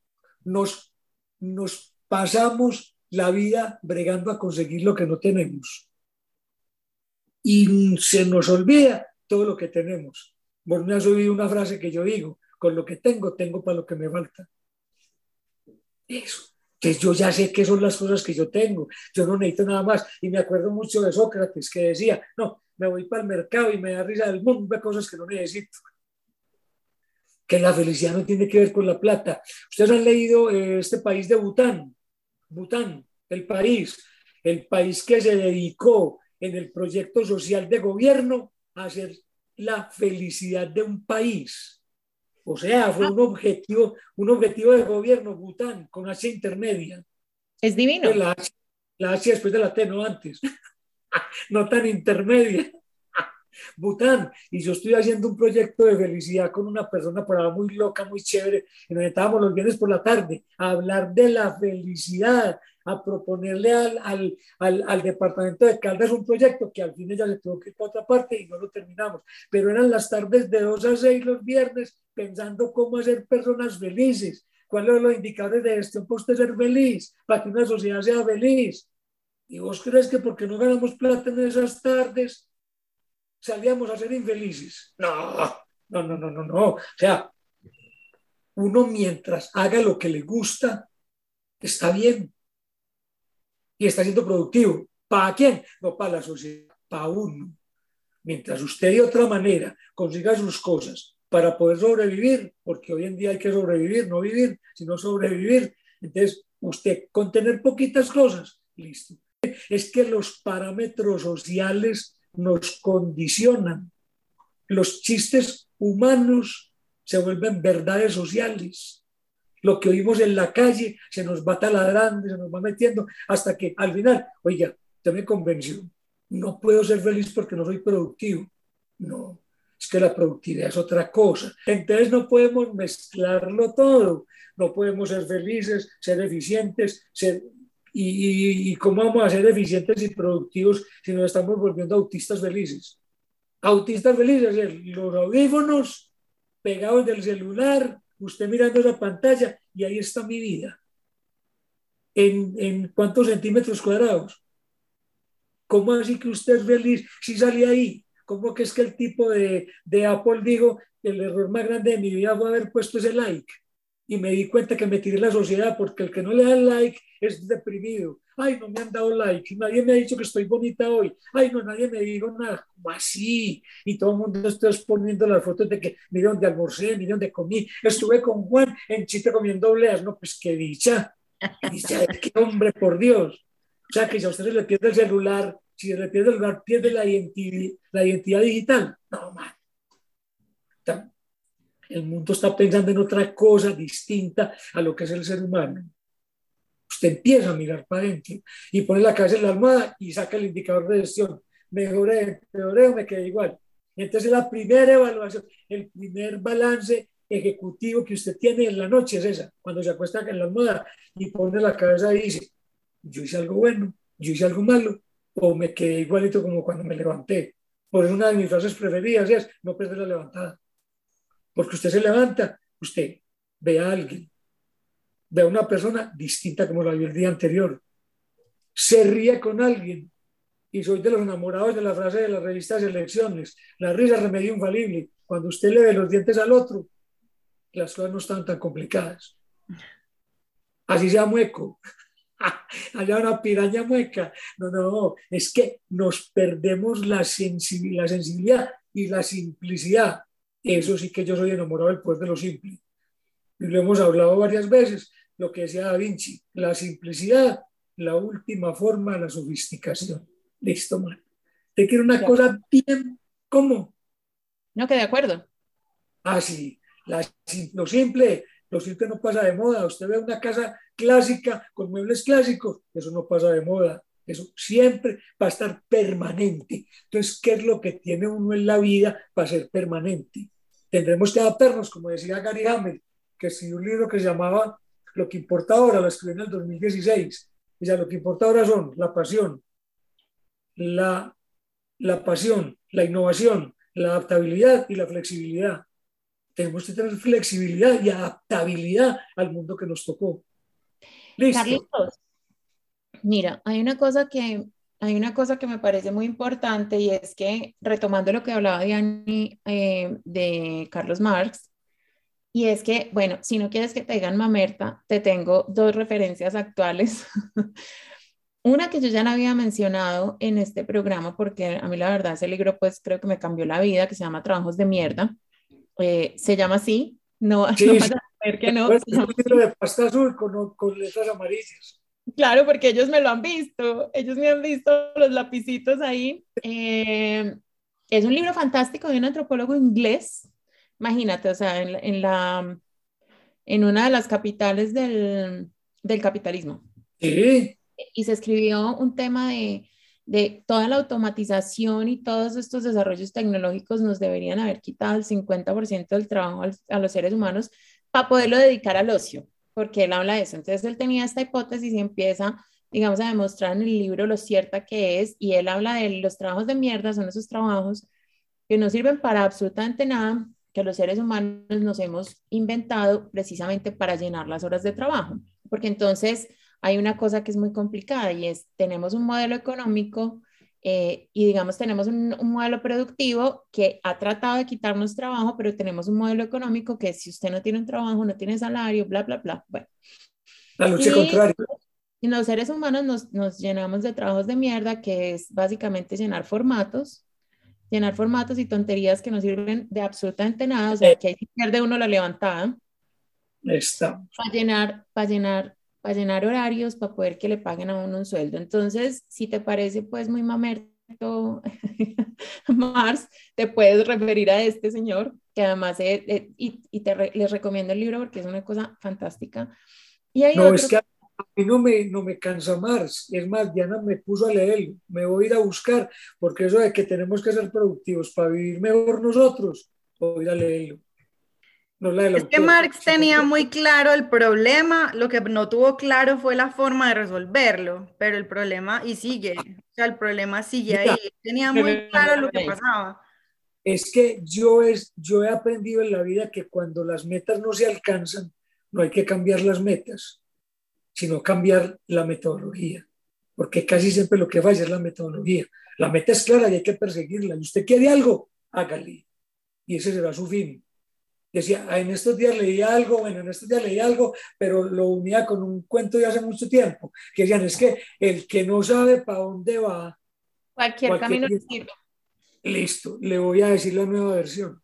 S2: nos, nos pasamos la vida bregando a conseguir lo que no tenemos. Y se nos olvida todo lo que tenemos. Vos me has oído una frase que yo digo, con lo que tengo, tengo para lo que me falta. Eso. Entonces yo ya sé qué son las cosas que yo tengo. Yo no necesito nada más. Y me acuerdo mucho de Sócrates que decía, no, me voy para el mercado y me da risa del mundo de cosas que no necesito. Que la felicidad no tiene que ver con la plata. Ustedes han leído eh, este país de Bután, Bután, el país, el país que se dedicó en el proyecto social de gobierno a hacer la felicidad de un país. O sea, fue un objetivo, un objetivo de gobierno, Bután, con H intermedia.
S1: Es divino.
S2: La, la H después de la T, no antes. no tan intermedia. Bután, y yo estoy haciendo un proyecto de felicidad con una persona para muy loca, muy chévere, y nos estábamos los viernes por la tarde a hablar de la felicidad, a proponerle al, al, al, al, departamento de Caldas un proyecto que al fin ya se tuvo que ir para otra parte y no lo terminamos. Pero eran las tardes de 2 a 6 los viernes pensando cómo hacer personas felices, cuáles son los indicadores de gestión para ser feliz, para que una sociedad sea feliz. ¿Y vos crees que porque no ganamos plata en esas tardes salíamos a ser infelices? No, no, no, no, no, no. O sea, uno mientras haga lo que le gusta, está bien y está siendo productivo. ¿Para quién? No para la sociedad, para uno. Mientras usted de otra manera consiga sus cosas para poder sobrevivir, porque hoy en día hay que sobrevivir, no vivir, sino sobrevivir. Entonces, usted con tener poquitas cosas, listo. Es que los parámetros sociales nos condicionan. Los chistes humanos se vuelven verdades sociales lo que oímos en la calle se nos va taladrando, se nos va metiendo, hasta que al final, oiga, usted me convenció, no puedo ser feliz porque no soy productivo. No, es que la productividad es otra cosa. Entonces no podemos mezclarlo todo, no podemos ser felices, ser eficientes, ser... Y, y, cómo vamos a ser eficientes y productivos si nos estamos volviendo autistas felices? Autistas felices, los audífonos pegados del celular, usted mirando la pantalla y ahí está mi vida. ¿En, en cuántos centímetros cuadrados? ¿Cómo así que usted es feliz si salí ahí? ¿Cómo que es que el tipo de, de Apple digo, el error más grande de mi vida fue haber puesto ese like? Y me di cuenta que me tiré la sociedad porque el que no le da like es deprimido. Ay, no me han dado like, nadie me ha dicho que estoy bonita hoy, ay, no, nadie me dijo nada, como así, y todo el mundo está poniendo las fotos de que, mire dónde almorcé, mire dónde comí, estuve con Juan en Chita comiendo obleas, no, pues qué dicha, dicha, qué hombre, por Dios, o sea, que si a ustedes le pierde el celular, si le pierde el celular, pierde la identidad, la identidad digital, no, man. El mundo está pensando en otra cosa distinta a lo que es el ser humano usted empieza a mirar para adentro y pone la cabeza en la almohada y saca el indicador de gestión. Mejoré, mejoré o me quedé igual. Entonces la primera evaluación, el primer balance ejecutivo que usted tiene en la noche es esa, cuando se acuesta en la almohada y pone la cabeza y dice, yo hice algo bueno, yo hice algo malo, o me quedé igualito como cuando me levanté. Por eso una de mis frases preferidas es no perder la levantada. Porque usted se levanta, usted ve a alguien, ve a una persona distinta como la vio el día anterior. Se ríe con alguien. Y soy de los enamorados de la frase de las revistas Elecciones. La risa remedio infalible. Cuando usted le ve los dientes al otro, las cosas no están tan complicadas. Así sea mueco. Allá una piraña mueca. No, no, es que nos perdemos la, sensibilidad, la sensibilidad y la simplicidad. Eso sí que yo soy enamorado del poder de lo simple. Y lo hemos hablado varias veces lo que decía Da Vinci, la simplicidad, la última forma de la sofisticación. Listo, man. Te quiero una cosa bien, ¿cómo?
S1: No, que de acuerdo.
S2: Ah, sí, lo simple, lo simple no pasa de moda. Usted ve una casa clásica con muebles clásicos, eso no pasa de moda. Eso siempre va a estar permanente. Entonces, ¿qué es lo que tiene uno en la vida para ser permanente? Tendremos que adaptarnos, como decía Gary Hamel, que escribió un libro que se llamaba Lo que importa ahora, lo escribió en el 2016. Y ya lo que importa ahora son la pasión, la, la pasión, la innovación, la adaptabilidad y la flexibilidad. Tenemos que tener flexibilidad y adaptabilidad al mundo que nos tocó.
S1: Carlitos, mira, hay una cosa que hay una cosa que me parece muy importante y es que, retomando lo que hablaba Diani eh, de Carlos Marx, y es que, bueno, si no quieres que te digan mamerta, te tengo dos referencias actuales. Una que yo ya no había mencionado en este programa, porque a mí la verdad ese libro pues creo que me cambió la vida, que se llama Trabajos de Mierda. Eh, se llama así, no, no vas a ver que no.
S2: Es un libro de pasta azul con, con letras amarillas.
S1: Claro, porque ellos me lo han visto, ellos me han visto los lapicitos ahí. Eh, es un libro fantástico de un antropólogo inglés Imagínate, o sea, en, la, en una de las capitales del, del capitalismo.
S2: Sí.
S1: Y se escribió un tema de, de toda la automatización y todos estos desarrollos tecnológicos nos deberían haber quitado el 50% del trabajo a los seres humanos para poderlo dedicar al ocio, porque él habla de eso. Entonces él tenía esta hipótesis y empieza, digamos, a demostrar en el libro lo cierta que es, y él habla de los trabajos de mierda, son esos trabajos que no sirven para absolutamente nada, que los seres humanos nos hemos inventado precisamente para llenar las horas de trabajo, porque entonces hay una cosa que es muy complicada y es, tenemos un modelo económico eh, y digamos, tenemos un, modelo productivo que ha tratado de quitarnos trabajo, pero tenemos un modelo económico que si usted no tiene un trabajo, no tiene salario, bla, bla, bla. Bueno.
S2: La lucha contraria.
S1: Y los seres humanos nos, nos llenamos de trabajos de mierda, que es básicamente llenar formatos, llenar formatos y tonterías que no sirven de absolutamente nada, o sea, que ahí pierde uno la levantada.
S2: Está.
S1: Para llenar, para llenar, para llenar horarios, para poder que le paguen a uno un sueldo. Entonces, si te parece pues muy mamerto, Mars, te puedes referir a este señor, que además, y, y, te les recomiendo el libro porque es una cosa fantástica. Y hay
S2: no, es que a mí no me, no me cansa más. Es más, Diana me puso a leer, me voy a ir a buscar, porque eso de que tenemos que ser productivos para vivir mejor nosotros, voy a ir a leerlo.
S3: No la es que Marx tenía muy claro el problema, lo que no tuvo claro fue la forma de resolverlo, pero el problema, y sigue, o sea, el problema sigue ahí, tenía muy claro lo que pasaba.
S2: Es que yo, es, yo he aprendido en la vida que cuando las metas no se alcanzan, no hay que cambiar las metas, sino cambiar la metodología, porque casi siempre lo que falla es la metodología. La meta es clara y hay que perseguirla. Y usted quiere algo, hágale. Y ese será su fin. Decía, en estos días leí algo, bueno, en estos días leí algo, pero lo unía con un cuento de hace mucho tiempo, que decían, es que el que no sabe para dónde va,
S1: cualquier, camino sirve.
S2: Listo, le voy a decir la nueva versión.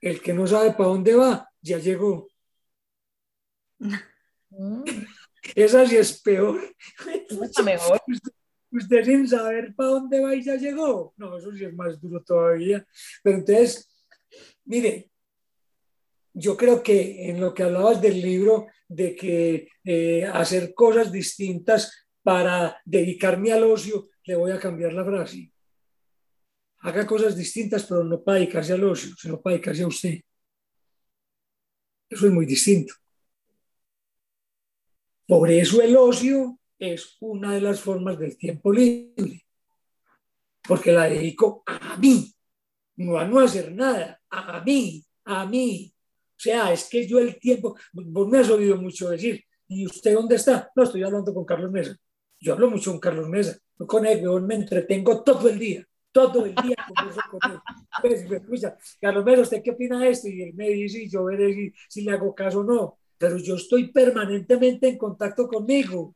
S2: El que no sabe para dónde va, ya llegó. Mm. Esa sí es peor.
S1: Está mejor.
S2: Usted, sin saber para dónde va y ya llegó. No, eso sí es más duro todavía. Pero entonces, mire, yo creo que en lo que hablabas del libro, de que eh, hacer cosas distintas para dedicarme al ocio, le voy a cambiar la frase. Haga cosas distintas, pero no para dedicarse al ocio, sino para dedicarse a usted. Eso es muy distinto. Por eso el ocio es una de las formas del tiempo libre, porque la dedico a mí, no a no hacer nada, a mí, a mí. O sea, es que yo el tiempo, vos me has oído mucho decir, ¿y usted dónde está? No, estoy hablando con Carlos Mesa. Yo hablo mucho con Carlos Mesa, yo con él, me entretengo todo el día, todo el día con él. Pues, Carlos Mesa, ¿usted qué opina de esto? Y él me dice, y yo veré si, si le hago caso o no pero yo estoy permanentemente en contacto conmigo.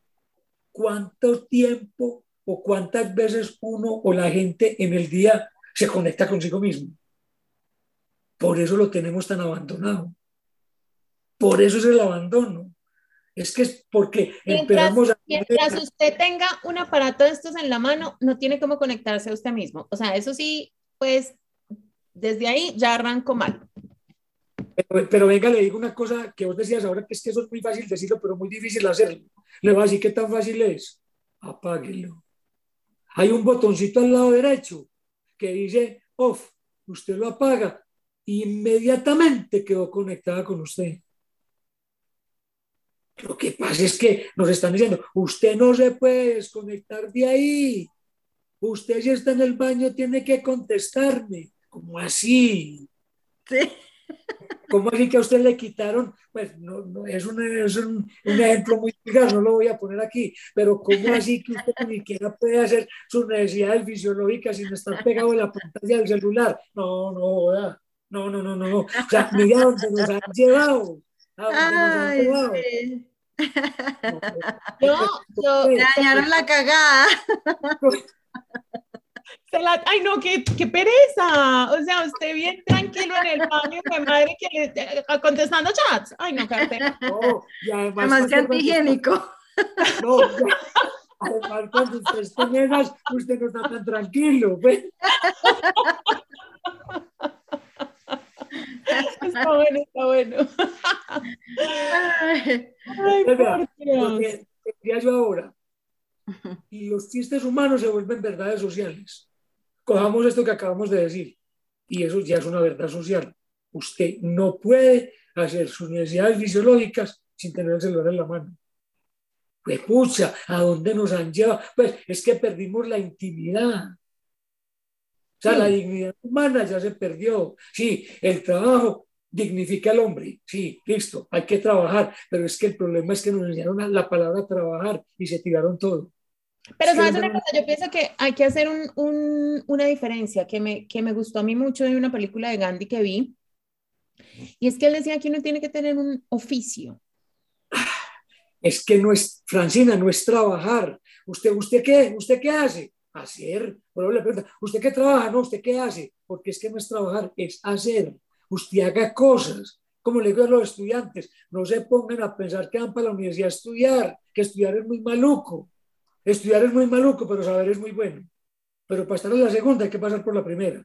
S2: ¿Cuánto tiempo o cuántas veces uno o la gente en el día se conecta consigo mismo? Por eso lo tenemos tan abandonado. Por eso es el abandono. Es que es porque
S1: mientras, Mientras usted tenga un aparato de estos en la mano, no tiene cómo conectarse a usted mismo. O sea, eso sí, pues desde ahí ya arranco mal.
S2: Pero, venga, le digo una cosa que vos decías ahora, que es que eso es muy fácil decirlo, pero muy difícil hacerlo. Le voy a decir qué tan fácil es. apáguelo. Hay un botoncito al lado derecho que dice off. Usted lo apaga inmediatamente quedó conectada con usted. Lo que pasa es que nos están diciendo, usted no se puede desconectar de ahí. Usted si está en el baño tiene que contestarme. ¿Cómo así?
S3: Sí.
S2: ¿Cómo así que a usted le quitaron? Pues no, no es, un, es un, un, ejemplo muy vulgar, no lo voy a poner aquí, pero ¿cómo así que usted ni siquiera puede hacer sus necesidades fisiológicas sin estar pegado en la pantalla del celular? No, no, no, no, no, no. O sea, mira dónde nos han llevado. A dónde nos han
S3: Ay,
S2: llevado.
S3: sí.
S1: Yo,
S3: dañaron la cagada.
S1: se la- ay no, qué, qué pereza. O sea, usted bien tranquilo en el baño, de madre que le, eh, contestando chats. Ay no, pena.
S2: No, y además,
S3: Además que antihigiénico.
S2: No, ya. además cuando usted está usted no está tan tranquilo. pues.
S1: Está bueno, está bueno.
S3: Ay,
S1: por Dios.
S2: Yo ahora, y los chistes humanos se vuelven verdades sociales. Cojamos esto que acabamos de decir, y eso ya es una verdad social. Usted no puede hacer sus necesidades fisiológicas sin tener el celular en la mano. Pues pucha, ¿a dónde nos han llevado? Pues es que perdimos la intimidad. O sea,
S1: Sí.
S2: la dignidad humana ya se perdió. Sí, el trabajo dignifica al hombre. Sí, listo, hay que trabajar. Pero es que el problema es que nos enseñaron a- la palabra trabajar y se tiraron todo.
S1: Pero sabes
S2: es
S1: una cosa, yo pienso que hay que hacer un- un- una diferencia que me, que me gustó a mí mucho de una película de Gandhi que vi. Y es que él decía que uno tiene que tener un oficio.
S2: Es que no es, Francina, no es trabajar. ¿Usted, usted qué? ¿Usted qué hace? Hacer. Bueno, le pregunta, ¿usted qué trabaja? No, ¿usted qué hace? Porque es que no es trabajar, es hacer. Usted haga cosas. Como le digo a los estudiantes, no se pongan a pensar que van para la universidad a estudiar, que estudiar es muy maluco. Estudiar es muy maluco, pero saber es muy bueno. Pero para estar en la segunda hay que pasar por la primera.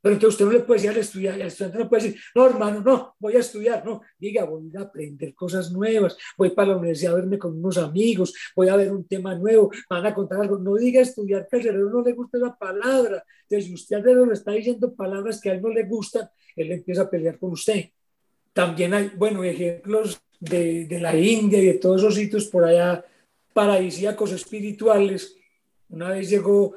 S2: Pero entonces usted no le puede decir al estudiante, al estudiante no puede decir, no, hermano, no, voy a estudiar, no, diga, voy a aprender cosas nuevas, voy para la universidad a verme con unos amigos, voy a ver un tema nuevo, van a contar algo, no diga estudiar que al cerebro no le gusta esa palabra, entonces si usted al cerebro le está diciendo palabras que a él no le gustan, él empieza a pelear con usted. También hay, bueno, ejemplos de, de la India y de todos esos sitios por allá paradisíacos espirituales. Una vez llegó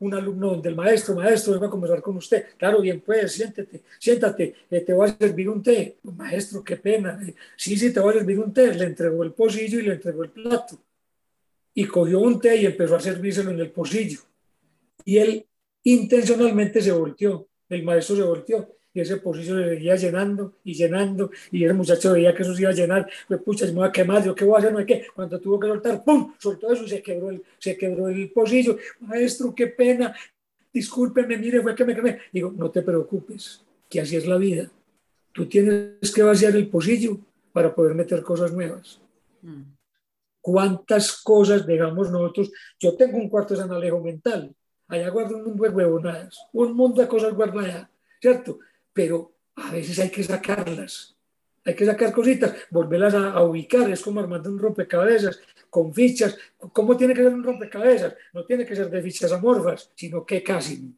S2: un alumno del maestro, maestro, vengo a conversar con usted. Claro, bien, pues, siéntate, siéntate, eh, te voy a servir un té. Maestro, qué pena. Eh, sí, sí, te voy a servir un té. Le entregó el pocillo y le entregó el plato. Y cogió un té y empezó a servírselo en el pocillo. Y él intencionalmente se volteó, el maestro se volteó. Y ese pocillo le seguía llenando y llenando, y el muchacho veía que eso se iba a llenar, pues pucha, se me va a quemar, yo qué voy a hacer, no hay qué, cuando tuvo que soltar, ¡pum! soltó eso y se quebró el, se quebró el pocillo, maestro, qué pena, discúlpeme, mire, fue que me quemé. Digo, no te preocupes, que así es la vida. Tú tienes que vaciar el pocillo para poder meter cosas nuevas.
S3: Mm.
S2: ¿Cuántas cosas dejamos nosotros? Yo tengo un cuarto de San Alejo mental, allá guardo un mundo de huevonadas, un mundo de cosas guardo allá, ¿cierto? Pero a veces hay que sacarlas, hay que sacar cositas, volverlas a, a ubicar, es como armando un rompecabezas con fichas. ¿Cómo tiene que ser un rompecabezas? No tiene que ser de fichas amorfas, sino que casen.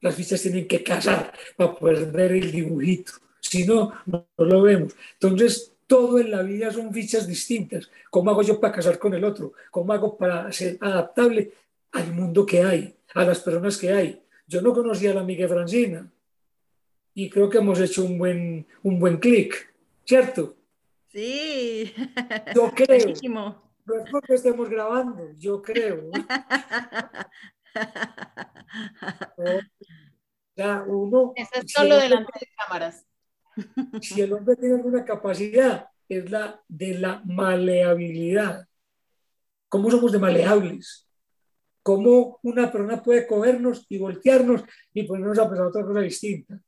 S2: Las fichas tienen que casar para poder ver el dibujito. Si no, no, lo vemos. Entonces, todo en la vida son fichas distintas. ¿Cómo hago yo para casar con el otro? ¿Cómo hago para ser adaptable al mundo que hay, a las personas que hay? Yo no conocía a la amiga Francina y creo que hemos hecho un buen, un buen clic, ¿cierto?
S3: Sí.
S2: Yo creo.
S3: Buenísimo.
S2: No es porque estemos grabando, yo creo. O sea, uno,
S1: Eso es
S2: si
S1: solo
S2: el,
S1: delante de cámaras.
S2: si el hombre tiene alguna capacidad, es la de la maleabilidad. ¿Cómo somos de maleables? ¿Cómo una persona puede cogernos y voltearnos y ponernos a pensar otra cosa distinta?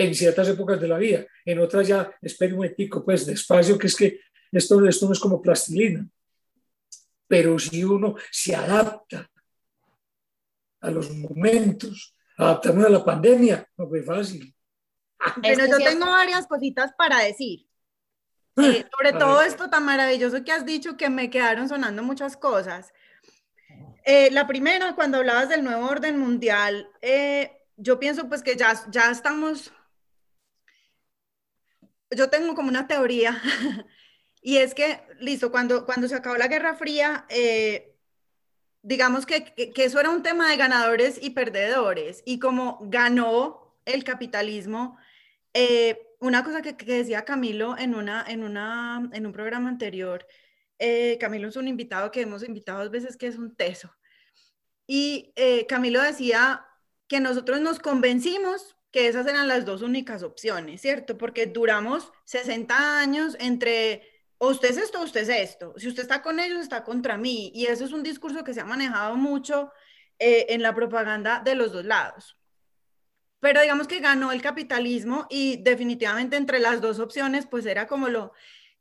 S2: En ciertas épocas de la vida, en otras ya, espera un momentico, pues despacio, que es que esto, esto no es como plastilina. Pero si uno se adapta a los momentos, adaptarnos a la pandemia, no fue fácil.
S3: Bueno, yo tengo varias cositas para decir. Eh, sobre todo esto tan maravilloso que has dicho que me quedaron sonando muchas cosas. Eh, la primera, cuando hablabas del nuevo orden mundial, eh, yo pienso pues que ya, ya estamos, yo tengo como una teoría, y es que, listo, cuando, cuando se acabó la Guerra Fría, digamos que, que, eso era un tema de ganadores y perdedores, y como ganó el capitalismo, eh, una cosa que, decía Camilo en, una, en, una, en un programa anterior, eh, Camilo es un invitado que hemos invitado dos veces que es un teso. Y eh, Camilo decía que nosotros nos convencimos que esas eran las dos únicas opciones, ¿cierto? Porque duramos 60 años entre o usted es esto usted es esto. Si usted está con ellos, está contra mí. Y eso es un discurso que se ha manejado mucho en la propaganda de los dos lados. Pero digamos que ganó el capitalismo y definitivamente entre las dos opciones, pues era como lo,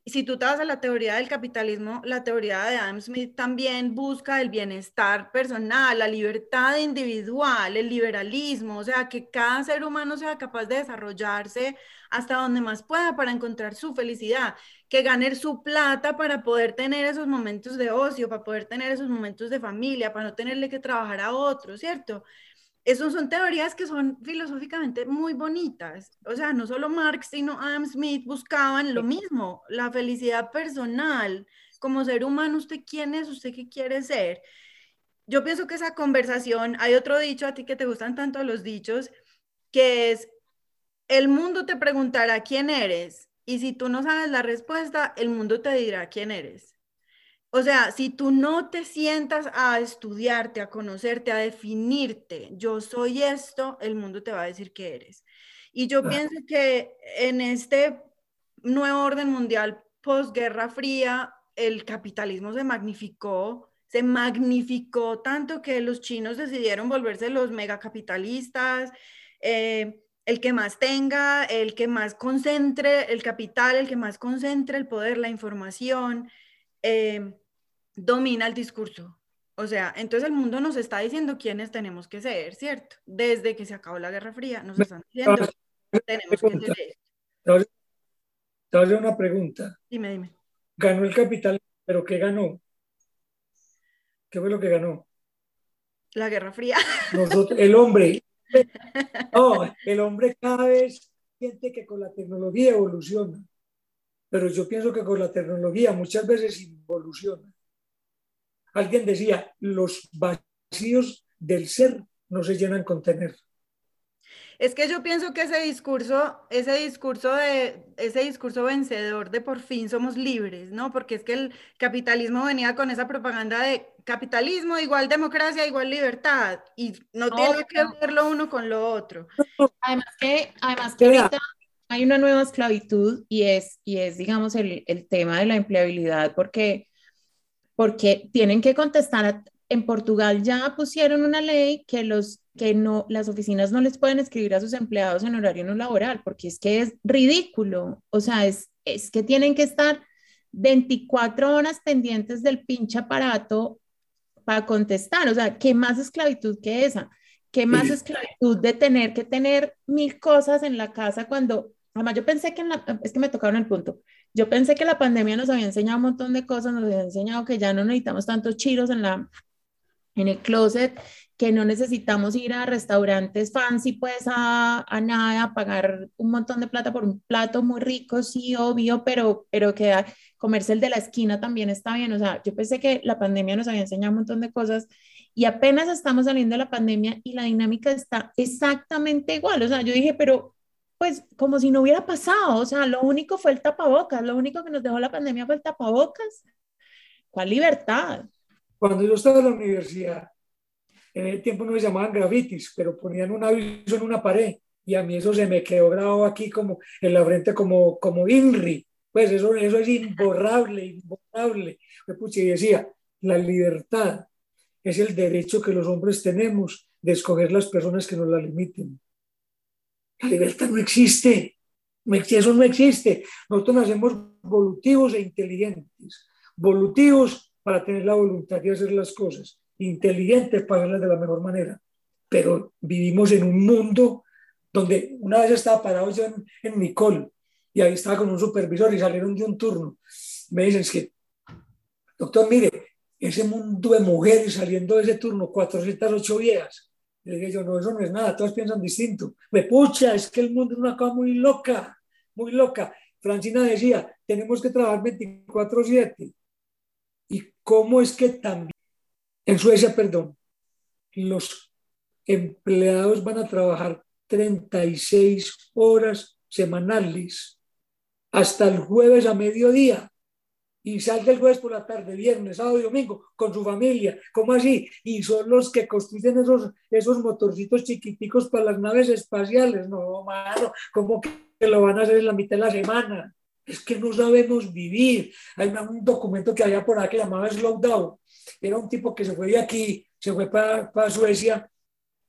S3: si tú te vas a la teoría del capitalismo, la teoría de Adam Smith también busca el bienestar personal, la libertad individual, el liberalismo, o sea, que cada ser humano sea capaz de desarrollarse hasta donde más pueda para encontrar su felicidad, que gane su plata para poder tener esos momentos de ocio, para poder tener esos momentos de familia, para no tenerle que trabajar a otro, ¿cierto? Esas son teorías que son filosóficamente muy bonitas. O sea, no solo Marx, sino Adam Smith buscaban lo mismo, la felicidad personal. Como ser humano, ¿usted quién es? ¿Usted qué quiere ser? Yo pienso que esa conversación, hay otro dicho a ti que te gustan tanto los dichos, que es, el mundo te preguntará quién eres y si tú no sabes la respuesta, el mundo te dirá quién eres. O sea, si tú no te sientas a estudiarte, a conocerte, a definirte, yo soy esto, el mundo te va a decir que eres. Y yo pienso que en este nuevo orden mundial posguerra fría, el capitalismo se magnificó, se magnificó tanto que los chinos decidieron volverse los megacapitalistas, eh, el que más tenga, el que más concentre el capital, el que más concentre el poder, la información. Eh, domina el discurso. O sea, entonces el mundo nos está diciendo quiénes tenemos que ser, ¿cierto? Desde que se acabó la Guerra Fría, nos están diciendo tenemos que ser.
S2: Te voy a una pregunta.
S3: Dime, dime.
S2: Ganó el capital, pero ¿qué ganó? ¿Qué fue lo que ganó?
S3: La Guerra Fría.
S2: el hombre. No, el hombre cada vez siente que con la tecnología evoluciona. Pero yo pienso que con la tecnología muchas veces involuciona. Alguien decía, los vacíos del ser no se llenan con tener.
S3: Es que yo pienso que ese discurso, ese discurso de ese discurso vencedor de por fin somos libres, ¿no? Porque es que el capitalismo venía con esa propaganda de capitalismo igual democracia igual libertad y no, tiene que ver lo uno con lo otro.
S1: Además que, además que ahorita hay una nueva esclavitud y es, y es digamos, el, el tema de la empleabilidad, porque porque tienen que contestar. en Portugal ya pusieron una ley que los que no las oficinas no les pueden escribir a sus empleados en horario no laboral, porque es que es ridículo. O sea, es, es que tienen que estar 24 horas pendientes del pinche aparato para contestar. O sea, ¿qué más esclavitud que esa? ¿Qué más esclavitud de tener que tener mil cosas en la casa cuando, además yo pensé que en la, es que me tocaron el punto, yo pensé que la pandemia nos había enseñado un montón de cosas, nos había enseñado que ya no necesitamos tantos chiros en, la, en el closet, que no necesitamos ir a restaurantes fancy, pues a, a nada, a pagar un montón de plata por un plato muy rico, sí, obvio, pero, pero que comerse el de la esquina también está bien. O sea, yo pensé que la pandemia nos había enseñado un montón de cosas y apenas estamos saliendo de la pandemia y la dinámica está exactamente igual. O sea, yo dije, pero pues como si no hubiera pasado, o sea, lo único fue el tapabocas, lo único que nos dejó la pandemia fue el tapabocas. ¿Cuál libertad?
S2: Cuando yo estaba en la universidad, en el tiempo no me llamaban grafitis, pero ponían un aviso en una pared y a mí eso se me quedó grabado aquí como en la frente como, como INRI. Pues eso, eso es imborrable, imborrable. Y decía, la libertad es el derecho que los hombres tenemos de escoger las personas que nos la limiten. La libertad no existe. Eso no existe. Nosotros nacemos volutivos e inteligentes. Volutivos para tener la voluntad de hacer las cosas. Inteligentes para hacerlas de la mejor manera. Pero vivimos en un mundo donde una vez estaba parado yo en, en Nicole y ahí estaba con un supervisor y salieron de un turno. Me dicen, es que, doctor, mire, ese mundo de mujeres saliendo de ese turno, 408 viejas. Le dije yo, no, eso no es nada, todos piensan distinto. Me pucha, es que el mundo es una cosa muy loca, muy loca. Francina decía, tenemos que trabajar 24/7. ¿Y cómo es que también, en Suecia, perdón, los empleados van a trabajar 36 horas semanales hasta el jueves a mediodía? Y salga el jueves por la tarde, viernes, sábado y domingo, con su familia. ¿Cómo así? Y son los que construyen esos, esos motorcitos chiquiticos para las naves espaciales. No, mano, ¿cómo que lo van a hacer en la mitad de la semana? Es que no sabemos vivir. Hay un documento que había por acá que llamaba Slowdown. Era un tipo que se fue de aquí, se fue para, para Suecia,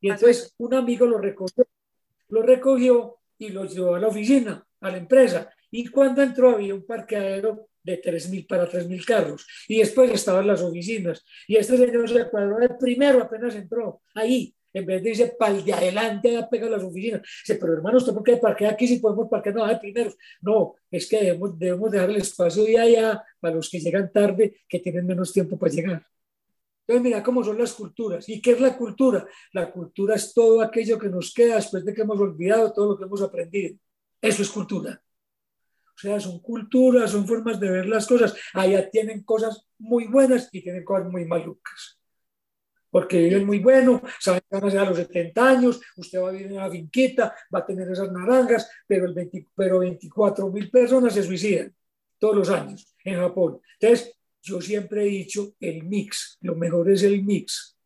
S2: y entonces un amigo lo recogió, lo recogió y lo llevó a la oficina, a la empresa. Y cuando entró había un parqueadero de 3.000 para 3.000 carros. Y después estaban las oficinas. Y este señor se cuadró el primero, apenas entró ahí. En vez de irse para el de adelante a pegar las oficinas. Dice, pero hermano, ¿usted por qué parquea aquí si podemos parquear no, de primeros? No, es que debemos, debemos dejar el espacio de allá para los que llegan tarde, que tienen menos tiempo para llegar. Entonces, mira cómo son las culturas. ¿Y qué es la cultura? La cultura es todo aquello que nos queda después de que hemos olvidado todo lo que hemos aprendido. Eso es cultura. O sea, son culturas, son formas de ver las cosas. Allá tienen cosas muy buenas y tienen cosas muy malucas. Porque viven muy bueno, saben que van a ser a los 70 años, usted va a vivir en una finquita, va a tener esas naranjas, pero, el pero 24 mil personas se suicidan todos los años en Japón. Entonces, yo siempre he dicho el mix, lo mejor es el mix.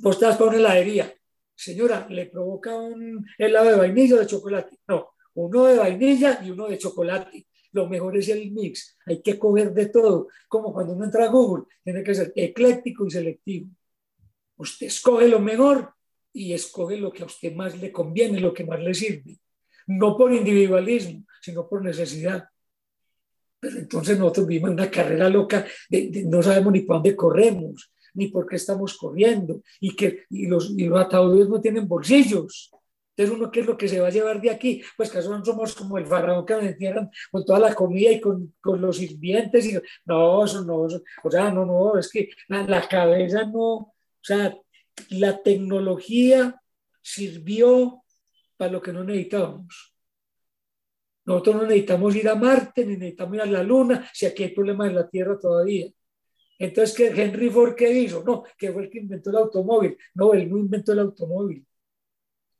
S2: Vos estás para una heladería, señora, ¿le provoca un helado de vainilla o de chocolate? No, uno de vainilla y uno de chocolate. Lo mejor es el mix. Hay que coger de todo. Como cuando uno entra a Google, tiene que ser ecléctico y selectivo. Usted escoge lo mejor y escoge lo que a usted más le conviene, lo que más le sirve. No por individualismo, sino por necesidad. Pero entonces nosotros vivimos una carrera loca, no sabemos ni para dónde corremos, ni por qué estamos corriendo, y que y los, y los ataúdes no tienen bolsillos. Entonces, uno, ¿qué es lo que se va a llevar de aquí? Pues que somos como el faraón que nos entierran con toda la comida y con, con los sirvientes. Y, no, eso no, o sea, no, no, es que la, la, cabeza no, o sea, la tecnología sirvió para lo que no necesitábamos. Nosotros no necesitamos ir a Marte, ni necesitamos ir a la Luna, si aquí hay problemas en la Tierra todavía. Entonces, ¿qué Henry Ford qué hizo? No, que fue el que inventó el automóvil. No, él no inventó el automóvil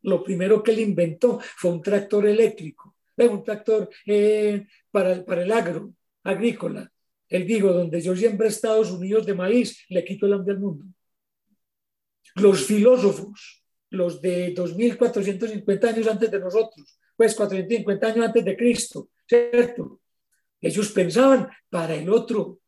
S2: lo primero que él inventó fue un tractor eléctrico, un tractor eh, para, para el agro, agrícola. Él dijo, donde yo siempre Estados Unidos de maíz, le quito el hambre al mundo. Los filósofos, los de 2450 años antes de nosotros, pues 450 años antes de Cristo, ¿cierto? Ellos pensaban para el otro.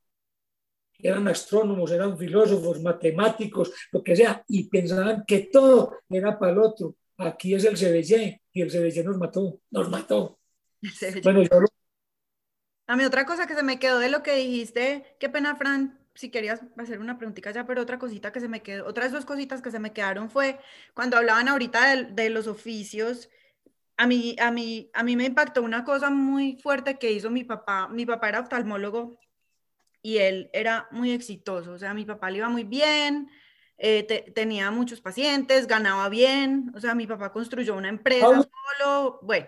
S2: Eran astrónomos, eran filósofos, matemáticos, lo que sea, y pensaban que todo era para el otro aquí es el CBC y el CBC nos mató, nos mató. Bueno, yo
S3: A mí otra cosa que se me quedó de lo que dijiste, qué pena, Fran, si querías hacer una preguntita ya, pero otra cosita que se me quedó, otras dos cositas que se me quedaron fue cuando hablaban ahorita de, de los oficios, a mí, a, mí, a mí me impactó una cosa muy fuerte que hizo mi papá. Mi papá era oftalmólogo y él era muy exitoso, o sea, mi papá le iba muy bien, eh, tenía muchos pacientes, ganaba bien, o sea, mi papá construyó una empresa solo, bueno.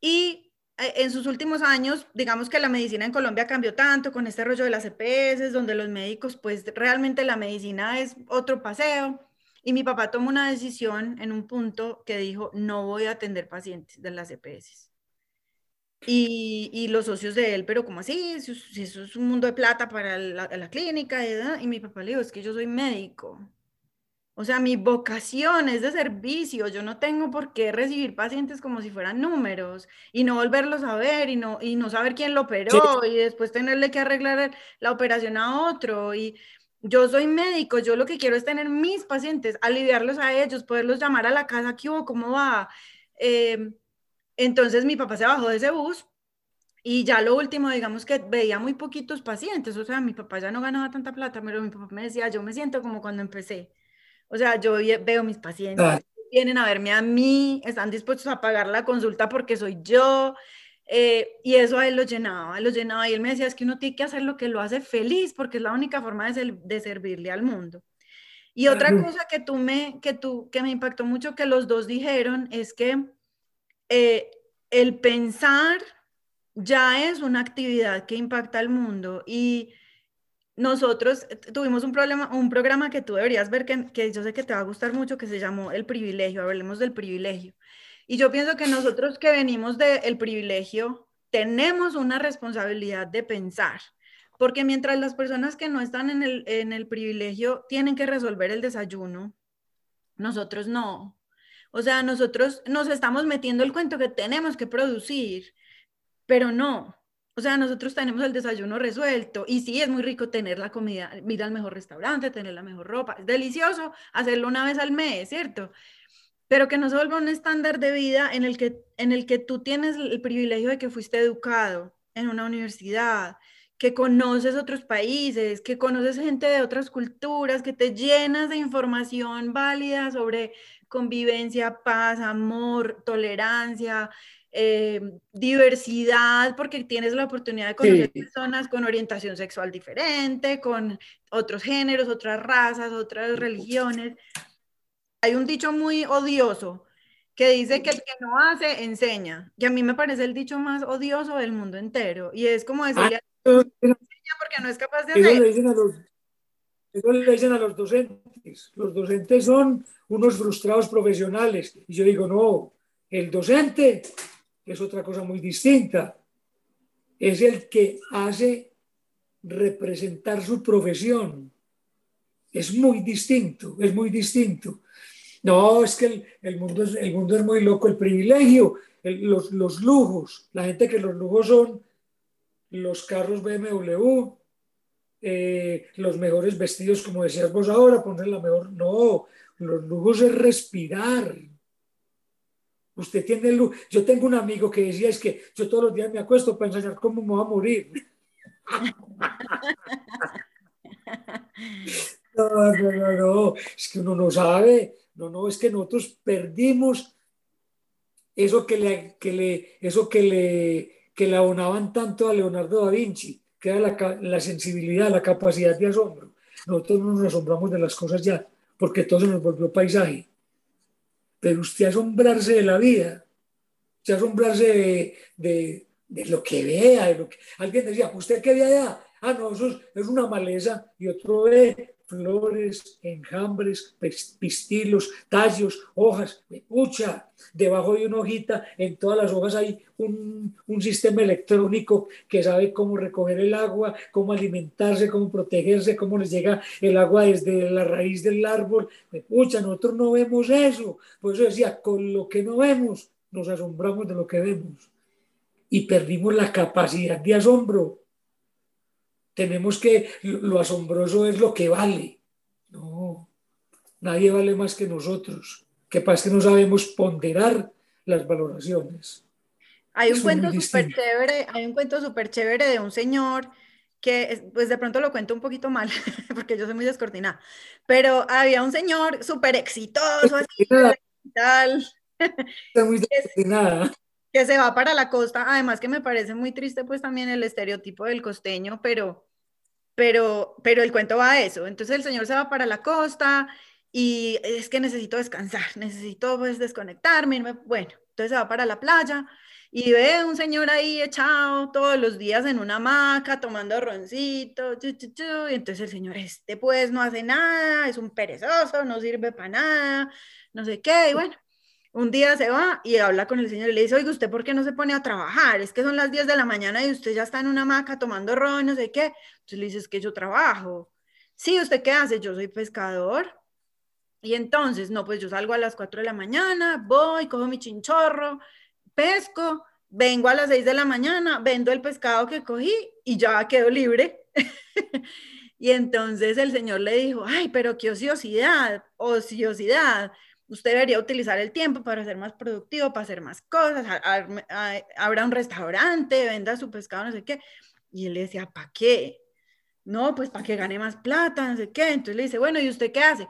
S3: Y eh, en sus últimos años, digamos que la medicina en Colombia cambió tanto con este rollo de las EPS, donde los médicos, pues realmente la medicina es otro paseo. Y mi papá tomó una decisión en un punto que dijo, no voy a atender pacientes de las EPS. Y, y, los socios de él, pero ¿cómo así? Si, eso es un mundo de plata para la, la clínica. Y mi papá le dijo, es que yo soy médico. O sea, mi vocación es de servicio. Yo no tengo por qué recibir pacientes como si fueran números y no volverlos a ver y no, y no saber quién lo operó y después tenerle que arreglar la operación a otro. Y yo soy médico, yo lo que quiero es tener mis pacientes, aliviarlos a ellos, poderlos llamar a la casa, ¿qué hubo? ¿Cómo va? Eh, entonces mi papá se bajó de ese bus y ya lo último, digamos que veía muy poquitos pacientes, o sea, mi papá ya no ganaba tanta plata, pero mi papá me decía, yo me siento como cuando empecé. O sea, yo veo mis pacientes, vienen a verme a mí, están dispuestos a pagar la consulta porque soy yo. Eh, y eso a él lo llenaba, lo llenaba. Y él me decía, es que uno tiene que hacer lo que lo hace feliz porque es la única forma de, de servirle al mundo. Y otra cosa que tú me, que tú, que me impactó mucho que los dos dijeron es que eh, el pensar ya es una actividad que impacta al mundo y nosotros tuvimos un, problema, un programa que tú deberías ver que, yo sé que te va a gustar mucho que se llamó El privilegio, hablemos del privilegio. Y yo pienso que nosotros que venimos del privilegio tenemos una responsabilidad de pensar porque mientras las personas que no están en el, en el privilegio tienen que resolver el desayuno, nosotros no. O sea, nosotros nos estamos metiendo el cuento que tenemos que producir, pero no. O sea, nosotros tenemos el desayuno resuelto y sí, es muy rico tener la comida, ir al mejor restaurante, tener la mejor ropa. Es delicioso hacerlo una vez al mes, ¿cierto? Pero que no se vuelva un estándar de vida en el que, en el que tú tienes el privilegio de que fuiste educado en una universidad, que conoces otros países, que conoces gente de otras culturas, que te llenas de información válida sobre convivencia, paz, amor, tolerancia, eh, diversidad, porque tienes la oportunidad de conocer personas con orientación sexual diferente, con otros géneros, otras razas, otras religiones. Hay un dicho muy odioso que dice que el que no hace, enseña. Y a mí me parece el dicho más odioso del mundo entero. Y es como decirle ah, porque no es capaz de hacer.
S2: Eso le dicen a los docentes. Los docentes son unos frustrados profesionales. Y yo digo, no, el docente es otra cosa muy distinta. Es el que hace representar su profesión. Es muy distinto, es muy distinto. No, es que el, mundo, es, el mundo es muy loco, el privilegio, los, los lujos, la gente que los lujos son los carros BMW, eh, los mejores vestidos, como decías vos ahora, poner la mejor. No, los lujos es respirar. Usted tiene luz. Yo tengo un amigo que decía es que yo todos los días me acuesto para enseñar cómo me voy a morir. No, no, no, no, es que uno no sabe. No, no, es que nosotros perdimos eso que le, que le, eso que le, que le abonaban tanto a Leonardo da Vinci, que era la, la sensibilidad, la capacidad de asombro. Nosotros no nos asombramos de las cosas ya, porque todo se nos volvió paisaje. Pero usted asombrarse de la vida, usted asombrarse de, de, lo que vea, de lo que... Alguien decía, ¿usted qué ve allá? Ah, no, eso es, es una maleza. Y otro ve flores, enjambres, pistilos, tallos, hojas, pucha, debajo de una hojita, en todas las hojas hay un, un, sistema electrónico que sabe cómo recoger el agua, cómo alimentarse, cómo protegerse, cómo les llega el agua desde la raíz del árbol. Pucha, nosotros no vemos eso. Por eso decía, con lo que no vemos, nos asombramos de lo que vemos. Y perdimos la capacidad de asombro tenemos que, lo asombroso es lo que vale. No, nadie vale más que nosotros. Que pasa que no sabemos ponderar las valoraciones.
S3: Hay un cuento súper chévere, hay un cuento súper chévere de un señor que, pues de pronto lo cuento un poquito mal, porque yo soy muy descoordinada, pero había un señor súper exitoso, así, tal, muy descoordinada que se va para la costa, además que me parece muy triste pues también el estereotipo del costeño, pero, pero, pero el cuento va a eso. Entonces el señor se va para la costa y es que necesito descansar, necesito pues desconectarme, irme, bueno, entonces se va para la playa y ve un señor ahí echado todos los días en una hamaca tomando roncito, y entonces el señor, este pues no hace nada, es un perezoso, no sirve para nada, no sé qué, y bueno, un día se va y habla con el señor y le dice, oiga, ¿usted por qué no se pone a trabajar? Es que son las 10 de la mañana y usted ya está en una hamaca tomando ron, no sé qué. Entonces le dice, es que yo trabajo. Sí, ¿usted qué hace? Yo soy pescador. Y entonces, no, pues yo salgo a las 4 de la mañana, voy, cojo mi chinchorro, pesco, vengo a las 6 de la mañana, vendo el pescado que cogí y ya quedo libre. y entonces el señor le dijo, ay, pero qué ociosidad, ociosidad usted debería utilizar el tiempo para ser más productivo, para hacer más cosas, habrá un restaurante, venda su pescado, no sé qué. Y él le decía, ¿para qué? No, pues para que gane más plata, no sé qué. Entonces le dice, bueno, ¿y usted qué hace?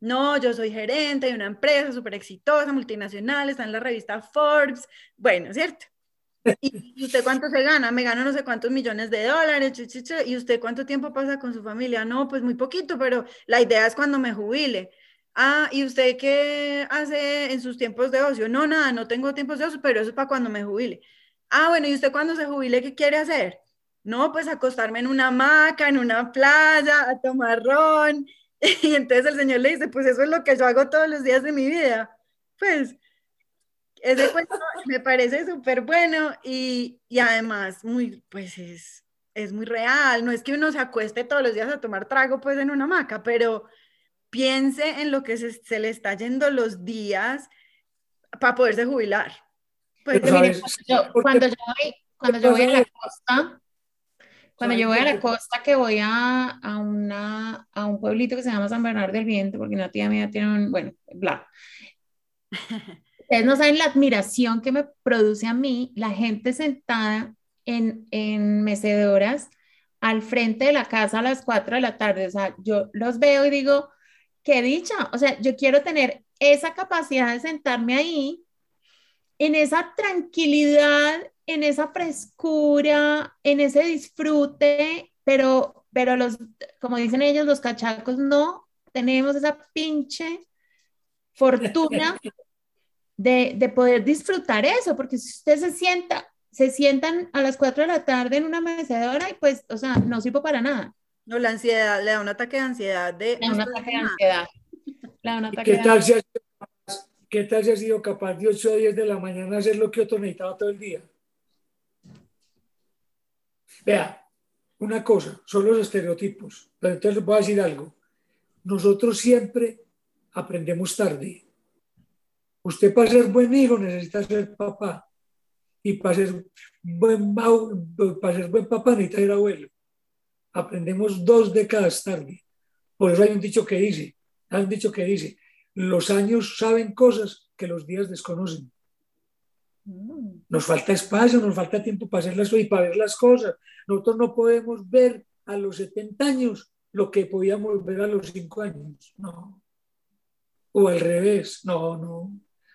S3: No, yo soy gerente de una empresa súper exitosa, multinacional, está en la revista Forbes. Bueno, ¿cierto? ¿Y usted cuánto se gana? Me gano no sé cuántos millones de dólares. ¿Y usted cuánto tiempo pasa con su familia? No, pues muy poquito, pero la idea es cuando me jubile. Ah, ¿y usted qué hace en sus tiempos de ocio? No, nada, no tengo tiempos de ocio, pero eso es para cuando me jubile. Ah, bueno, ¿y usted cuando se jubile qué quiere hacer? No, pues acostarme en una hamaca, en una playa, a tomar ron. Y entonces el señor le dice, pues eso es lo que yo hago todos los días de mi vida. Pues ese cuento me parece súper bueno y, y, además muy, pues es, es muy real. No es que uno se acueste todos los días a tomar trago pues en una hamaca, pero piense en lo que se, se le está yendo los días para poderse jubilar.
S1: Pues, mire, cuando, yo, voy, cuando yo voy a la costa, cuando yo voy a la costa, que voy a, a, una, a un pueblito que se llama San Bernardo del Viento, porque una tía mía tiene un, bueno, bla. Ustedes no saben la admiración que me produce a mí la gente sentada en, en mecedoras al frente de la casa a las 4 de la tarde. O sea, yo los veo y digo, qué dicha. O sea, yo quiero tener esa capacidad de sentarme ahí, en esa tranquilidad, en esa frescura, en ese disfrute, pero, pero los, como dicen ellos, los cachacos no tenemos esa pinche fortuna de, de poder disfrutar eso, porque si usted se sienta, se sientan a las 4 de la tarde en una mecedora y pues, o sea, no sirvo para nada.
S3: No, la ansiedad, le da un ataque de ansiedad. De,
S1: le da un ataque de ansiedad.
S2: ¿Qué, tal si ¿Qué tal si ha sido capaz de 8 a 10 de la mañana hacer lo que otro necesitaba todo el día? Vea, una cosa, son los estereotipos, pero entonces les voy a decir algo. Nosotros siempre aprendemos tarde. Usted para ser buen hijo necesita ser papá. Y para ser buen, para ser buen papá necesita ser abuelo. Aprendemos dos décadas tarde. Por eso hay un dicho que dice, han dicho que dice, los años saben cosas que los días desconocen. Nos falta espacio, nos falta tiempo para hacerlas y para ver las cosas. Nosotros no podemos ver a los 70 años lo que podíamos ver a los 5 años. No. O al revés. No, no.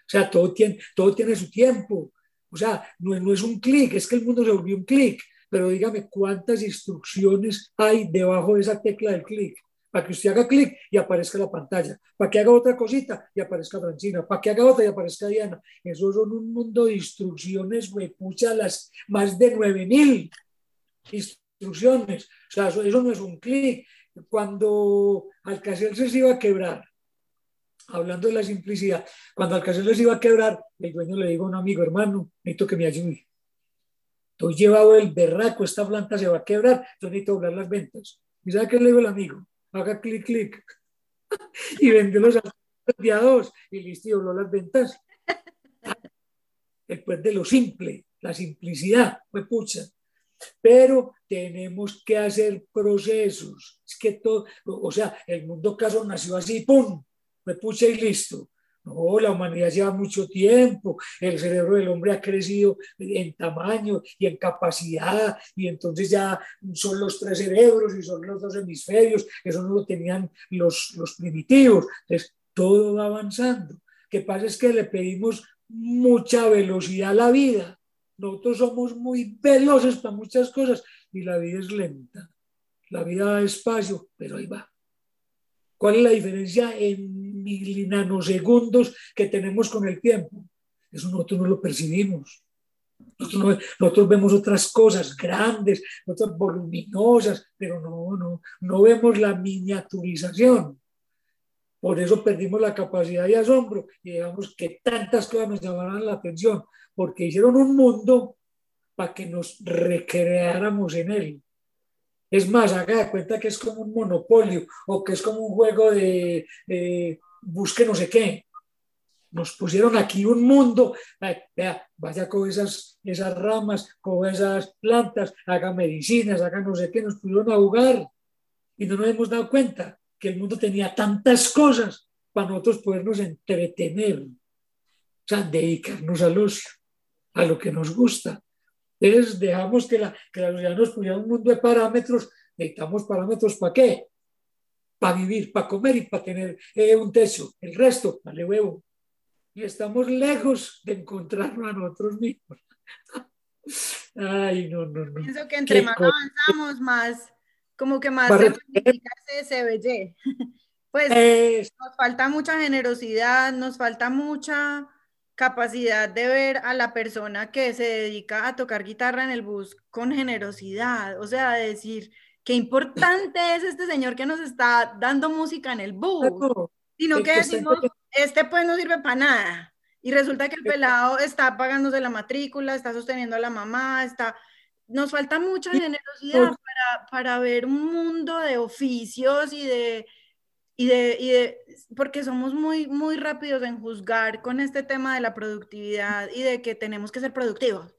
S2: O sea, todo tiene, todo tiene su tiempo. O sea, no, no es un clic, es que el mundo se volvió un clic. Pero dígame cuántas instrucciones hay debajo de esa tecla del clic para que usted haga clic y aparezca la pantalla, para que haga otra cosita y aparezca Francina, para que haga otra y aparezca Diana. Eso son un mundo de instrucciones, me pucha las más de 9000 instrucciones. O sea, eso, no es un clic. Cuando Alcacer se iba a quebrar, hablando de la simplicidad, cuando Alcacer les iba a quebrar, el dueño le dijo a un amigo, hermano, necesito que me ayude. Estoy llevado el berraco, esta planta se va a quebrar, yo necesito doblar las ventas. ¿Y sabe qué le dijo el amigo? haga clic, clic y venderlos a día dos y listo, y dobló las ventas. Después de lo simple, la simplicidad, fue pucha. Pero tenemos que hacer procesos. Es que todo, o sea, el mundo caso nació así, ¡pum! Fue pucha y listo. No, la humanidad lleva mucho tiempo, el cerebro del hombre ha crecido en tamaño y en capacidad, y entonces ya son los tres cerebros y son los dos hemisferios, eso no lo tenían los, los primitivos. Entonces, todo va avanzando. Lo que pasa es que le pedimos mucha velocidad a la vida. Nosotros somos muy veloces para muchas cosas y la vida es lenta. La vida va despacio, pero ahí va. ¿Cuál es la diferencia en mil nanosegundos que tenemos con el tiempo? Eso nosotros no lo percibimos. Nosotros, vemos otras cosas grandes, otras voluminosas, pero no, no, no vemos la miniaturización. Por eso perdimos la capacidad de asombro y digamos que tantas cosas nos llamaron la atención, porque hicieron un mundo para que nos recreáramos en él. Es más, haga de cuenta que es como un monopolio o que es como un juego de busque no sé qué. Nos pusieron aquí un mundo, vea, vaya con esas, esas ramas, con esas plantas, haga medicinas, haga no sé qué, nos pusieron a jugar y no nos hemos dado cuenta que el mundo tenía tantas cosas para nosotros podernos entretener, o sea, dedicarnos al ocio, a lo que nos gusta. Entonces dejamos que la, que la sociedad nos pusiera un mundo de parámetros. Necesitamos parámetros para qué? Para vivir, para comer y para tener eh, un techo. El resto, vale huevo. Y estamos lejos de encontrarnos a nosotros mismos. Ay, no, no, no.
S3: Pienso que entre más avanzamos, más, como que más se ese Pues nos falta mucha generosidad, nos falta mucha capacidad de ver a la persona que se dedica a tocar guitarra en el bus con generosidad, o sea, decir, qué importante es este señor que nos está dando música en el bus, sino que decimos, este pues no sirve para nada. Y resulta que el pelado está pagándose la matrícula, está sosteniendo a la mamá, está... Nos falta mucha generosidad para, para ver un mundo de oficios y de, y de, y de, porque somos muy, muy rápidos en juzgar con este tema de la productividad y de que tenemos que ser productivos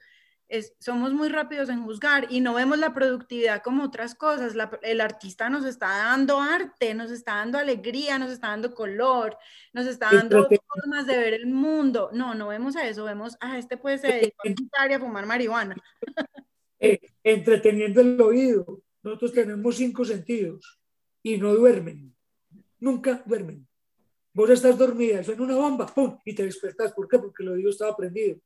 S3: somos muy rápidos en juzgar y no vemos la productividad como otras cosas. el artista nos está dando arte, nos está dando alegría, nos está dando color, nos está dando formas de ver el mundo. No, no vemos a eso, vemos a ah, este puede ser a a fumar marihuana.
S2: Eh, entreteniendo el oído. Nosotros tenemos cinco sentidos y no duermen. Nunca duermen. Vos estás dormida, suena una bomba, ¡pum! y te despertás. ¿Por qué? Porque el oído estaba prendido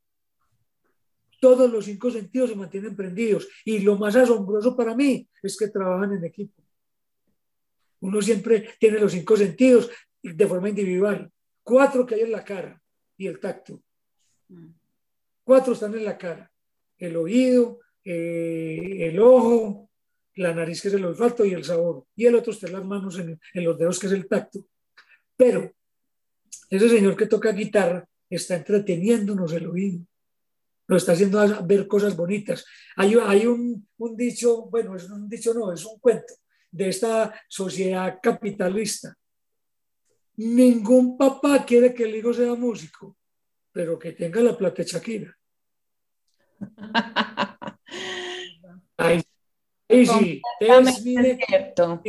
S2: todos los cinco sentidos se mantienen prendidos. Y lo más asombroso para mí es que trabajan en equipo. Uno siempre tiene los cinco sentidos de forma individual. Cuatro que hay en la cara y el tacto. Cuatro están en la cara. El oído, eh, el ojo, la nariz que es el olfato y el sabor. Y el otro está en las manos, en, en los dedos que es el tacto. Pero ese señor que toca guitarra está entreteniéndonos el oído lo está haciendo ver cosas bonitas. Hay, hay un, un, dicho, bueno, es un dicho no, es un cuento de esta sociedad capitalista. Ningún papá quiere que el hijo sea músico, pero que tenga la plata de Shakira. Ahí, sí, es, cierto.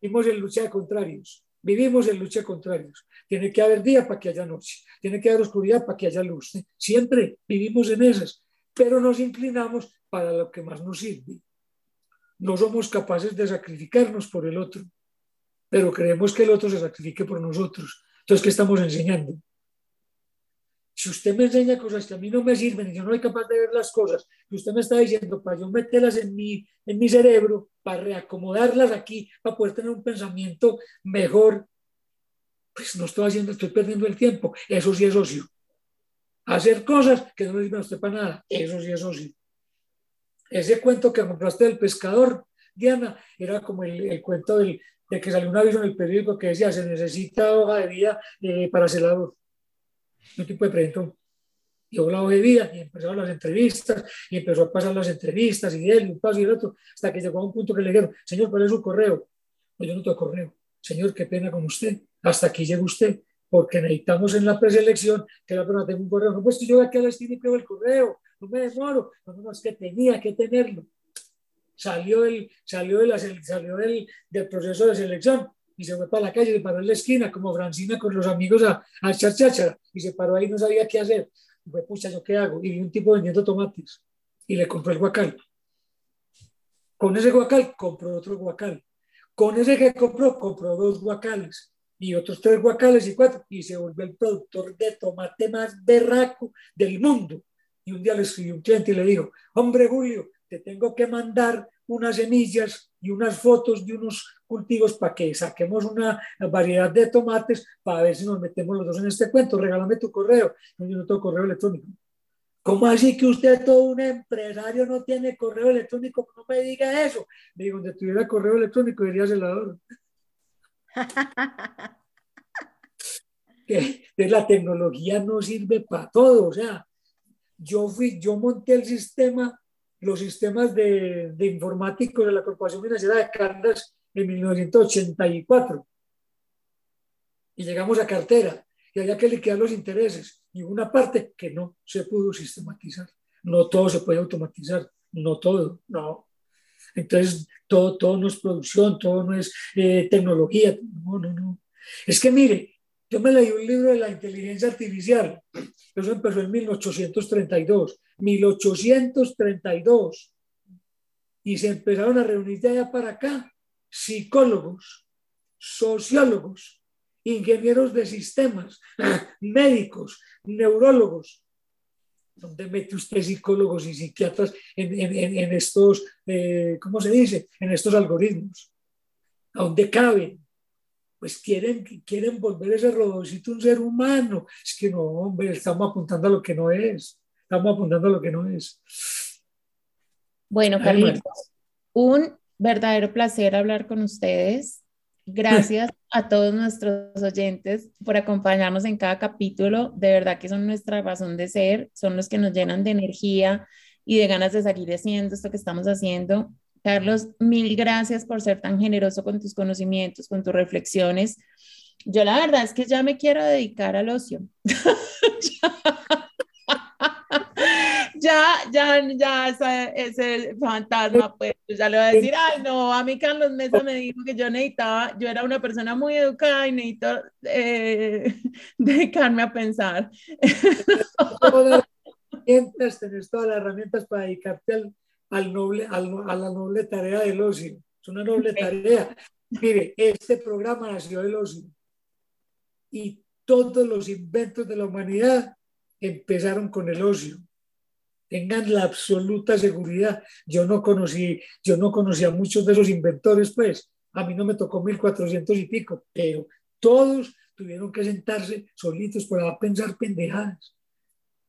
S2: Vivimos en lucha de contrarios. Vivimos en lucha de contrarios. Tiene que haber día para que haya noche. Tiene que haber oscuridad para que haya luz. Siempre vivimos en esas, pero nos inclinamos para lo que más nos sirve. No somos capaces de sacrificarnos por el otro, pero creemos que el otro se sacrifique por nosotros. Entonces, ¿qué estamos enseñando? Si usted me enseña cosas que a mí no me sirven y yo no soy capaz de ver las cosas que usted me está diciendo para yo meterlas en mi, en mi cerebro, para reacomodarlas aquí, para poder tener un pensamiento mejor, pues no estoy haciendo, estoy perdiendo el tiempo. Eso sí es ocio. Hacer cosas que no le sirven a usted para nada, eso sí es ocio. Ese cuento que compraste del pescador, Diana, era como el, cuento del, de que salió un aviso en el periódico que decía, se necesita hoja de vida eh, para celador. Un tipo de preguntó yo la hoja de vida y empezaron las entrevistas y empezó a pasar las entrevistas y él, un paso y el otro, hasta que llegó a un punto que le dijeron, señor, ¿cuál es su correo? No, yo no tengo correo. Señor, qué pena con usted. Hasta aquí llega usted, porque necesitamos en la preselección que la persona tenga un correo. No, pues yo aquí a la esquina el correo, no me demoro. No, no, es que tenía que tenerlo. Salió, el, salió, de la, salió del, del proceso de selección y se fue para la calle, se paró en la esquina como Francina con los amigos a, a y se paró ahí no sabía qué hacer. Y fue, pucha, ¿yo qué hago? Y vi un tipo vendiendo tomates y le compró el guacal. Con ese guacal compró otro guacal. Con ese que compró, compró dos guacales y otros tres guacales y cuatro y se volvió el productor de tomate más berraco del mundo. Y un día le escribió un cliente y le dijo, hombre Julio, te tengo que mandar unas semillas y unas fotos de unos cultivos para que saquemos una variedad de tomates para ver si nos metemos los dos en este cuento. Regálame tu correo. No, yo no tengo correo electrónico. ¿Cómo así que usted, todo un empresario, no tiene correo electrónico? No me diga eso. Me digo, donde tuviera correo electrónico, diría celador. que la tecnología no sirve para todo. O sea, yo fui, yo monté el sistema los sistemas de, de informáticos de la Corporación Financiera de Caldas en 1984. Y llegamos a cartera y había que liquidar los intereses. Y una parte que no se pudo sistematizar. No todo se puede automatizar, no todo, no. Entonces, todo, todo no es producción, todo no es eh, tecnología, no, no, no. Es que mire, yo me leí un libro de la inteligencia artificial, eso empezó en 1832 1832. Y se empezaron a reunir de allá para acá psicólogos, sociólogos, ingenieros de sistemas, médicos, neurólogos, ¿Dónde mete usted psicólogos y psiquiatras en, estos, eh, ¿cómo se dice? En estos algoritmos. ¿A dónde caben? Pues quieren, quieren volver ese robotcito un ser humano. Es que no, hombre, estamos apuntando a lo que no es. Estamos apuntando a lo que no es.
S1: Bueno, Carlitos, un verdadero placer hablar con ustedes. Gracias a todos nuestros oyentes por acompañarnos en cada capítulo. De verdad que son nuestra razón de ser, son los que nos llenan de energía y de ganas de seguir haciendo esto que estamos haciendo. Carlos, mil gracias por ser tan generoso con tus conocimientos, con tus reflexiones. Yo la verdad es que ya me quiero dedicar al ocio. ya, ya, ya, ese, fantasma, pues ya le voy a decir, ay, no, a mí Carlos Mesa me dijo que yo necesitaba, yo era una persona muy educada y necesito eh, dedicarme a pensar.
S2: Tienes, tenés todas las herramientas para dedicarte al, al noble, a la noble tarea del ocio. Es una noble tarea. Mire, este programa nació del ocio y todos los inventos de la humanidad empezaron con el ocio tengan la absoluta seguridad. Yo no conocí, yo no conocí a muchos de esos inventores, pues a mí no me tocó 1400 y pico, pero todos tuvieron que sentarse solitos para pensar pendejadas.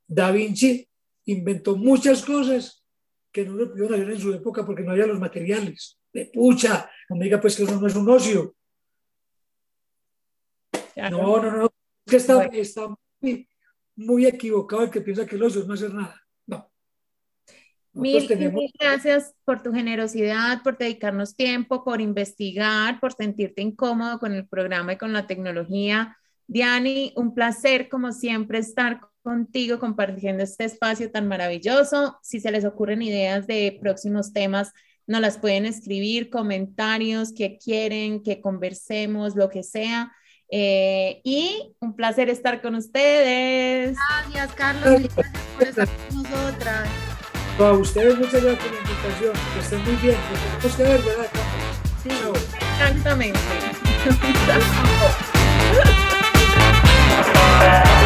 S2: Da Vinci inventó muchas cosas que no lo pudieron hacer en su época porque no había los materiales. De pucha, no me diga pues que eso no es un ocio. No, no, no, es que está, está muy, muy, equivocado el que piensa que el ocio es no hacer nada.
S1: Mil, gracias por tu generosidad, por dedicarnos tiempo, por investigar, por sentirte incómodo con el programa y con la tecnología. Diani, un placer como siempre estar contigo compartiendo este espacio tan maravilloso. Si se les ocurren ideas de próximos temas, nos las pueden escribir, comentarios que quieren que conversemos, lo que sea. Eh, y un placer estar con ustedes.
S3: Gracias, Carlos. Gracias por estar con nosotras.
S2: No, a ustedes muchas gracias por la invitación. Que estén muy bien. Nos tenemos que ver, ¿verdad?
S1: Sí, Chao. exactamente.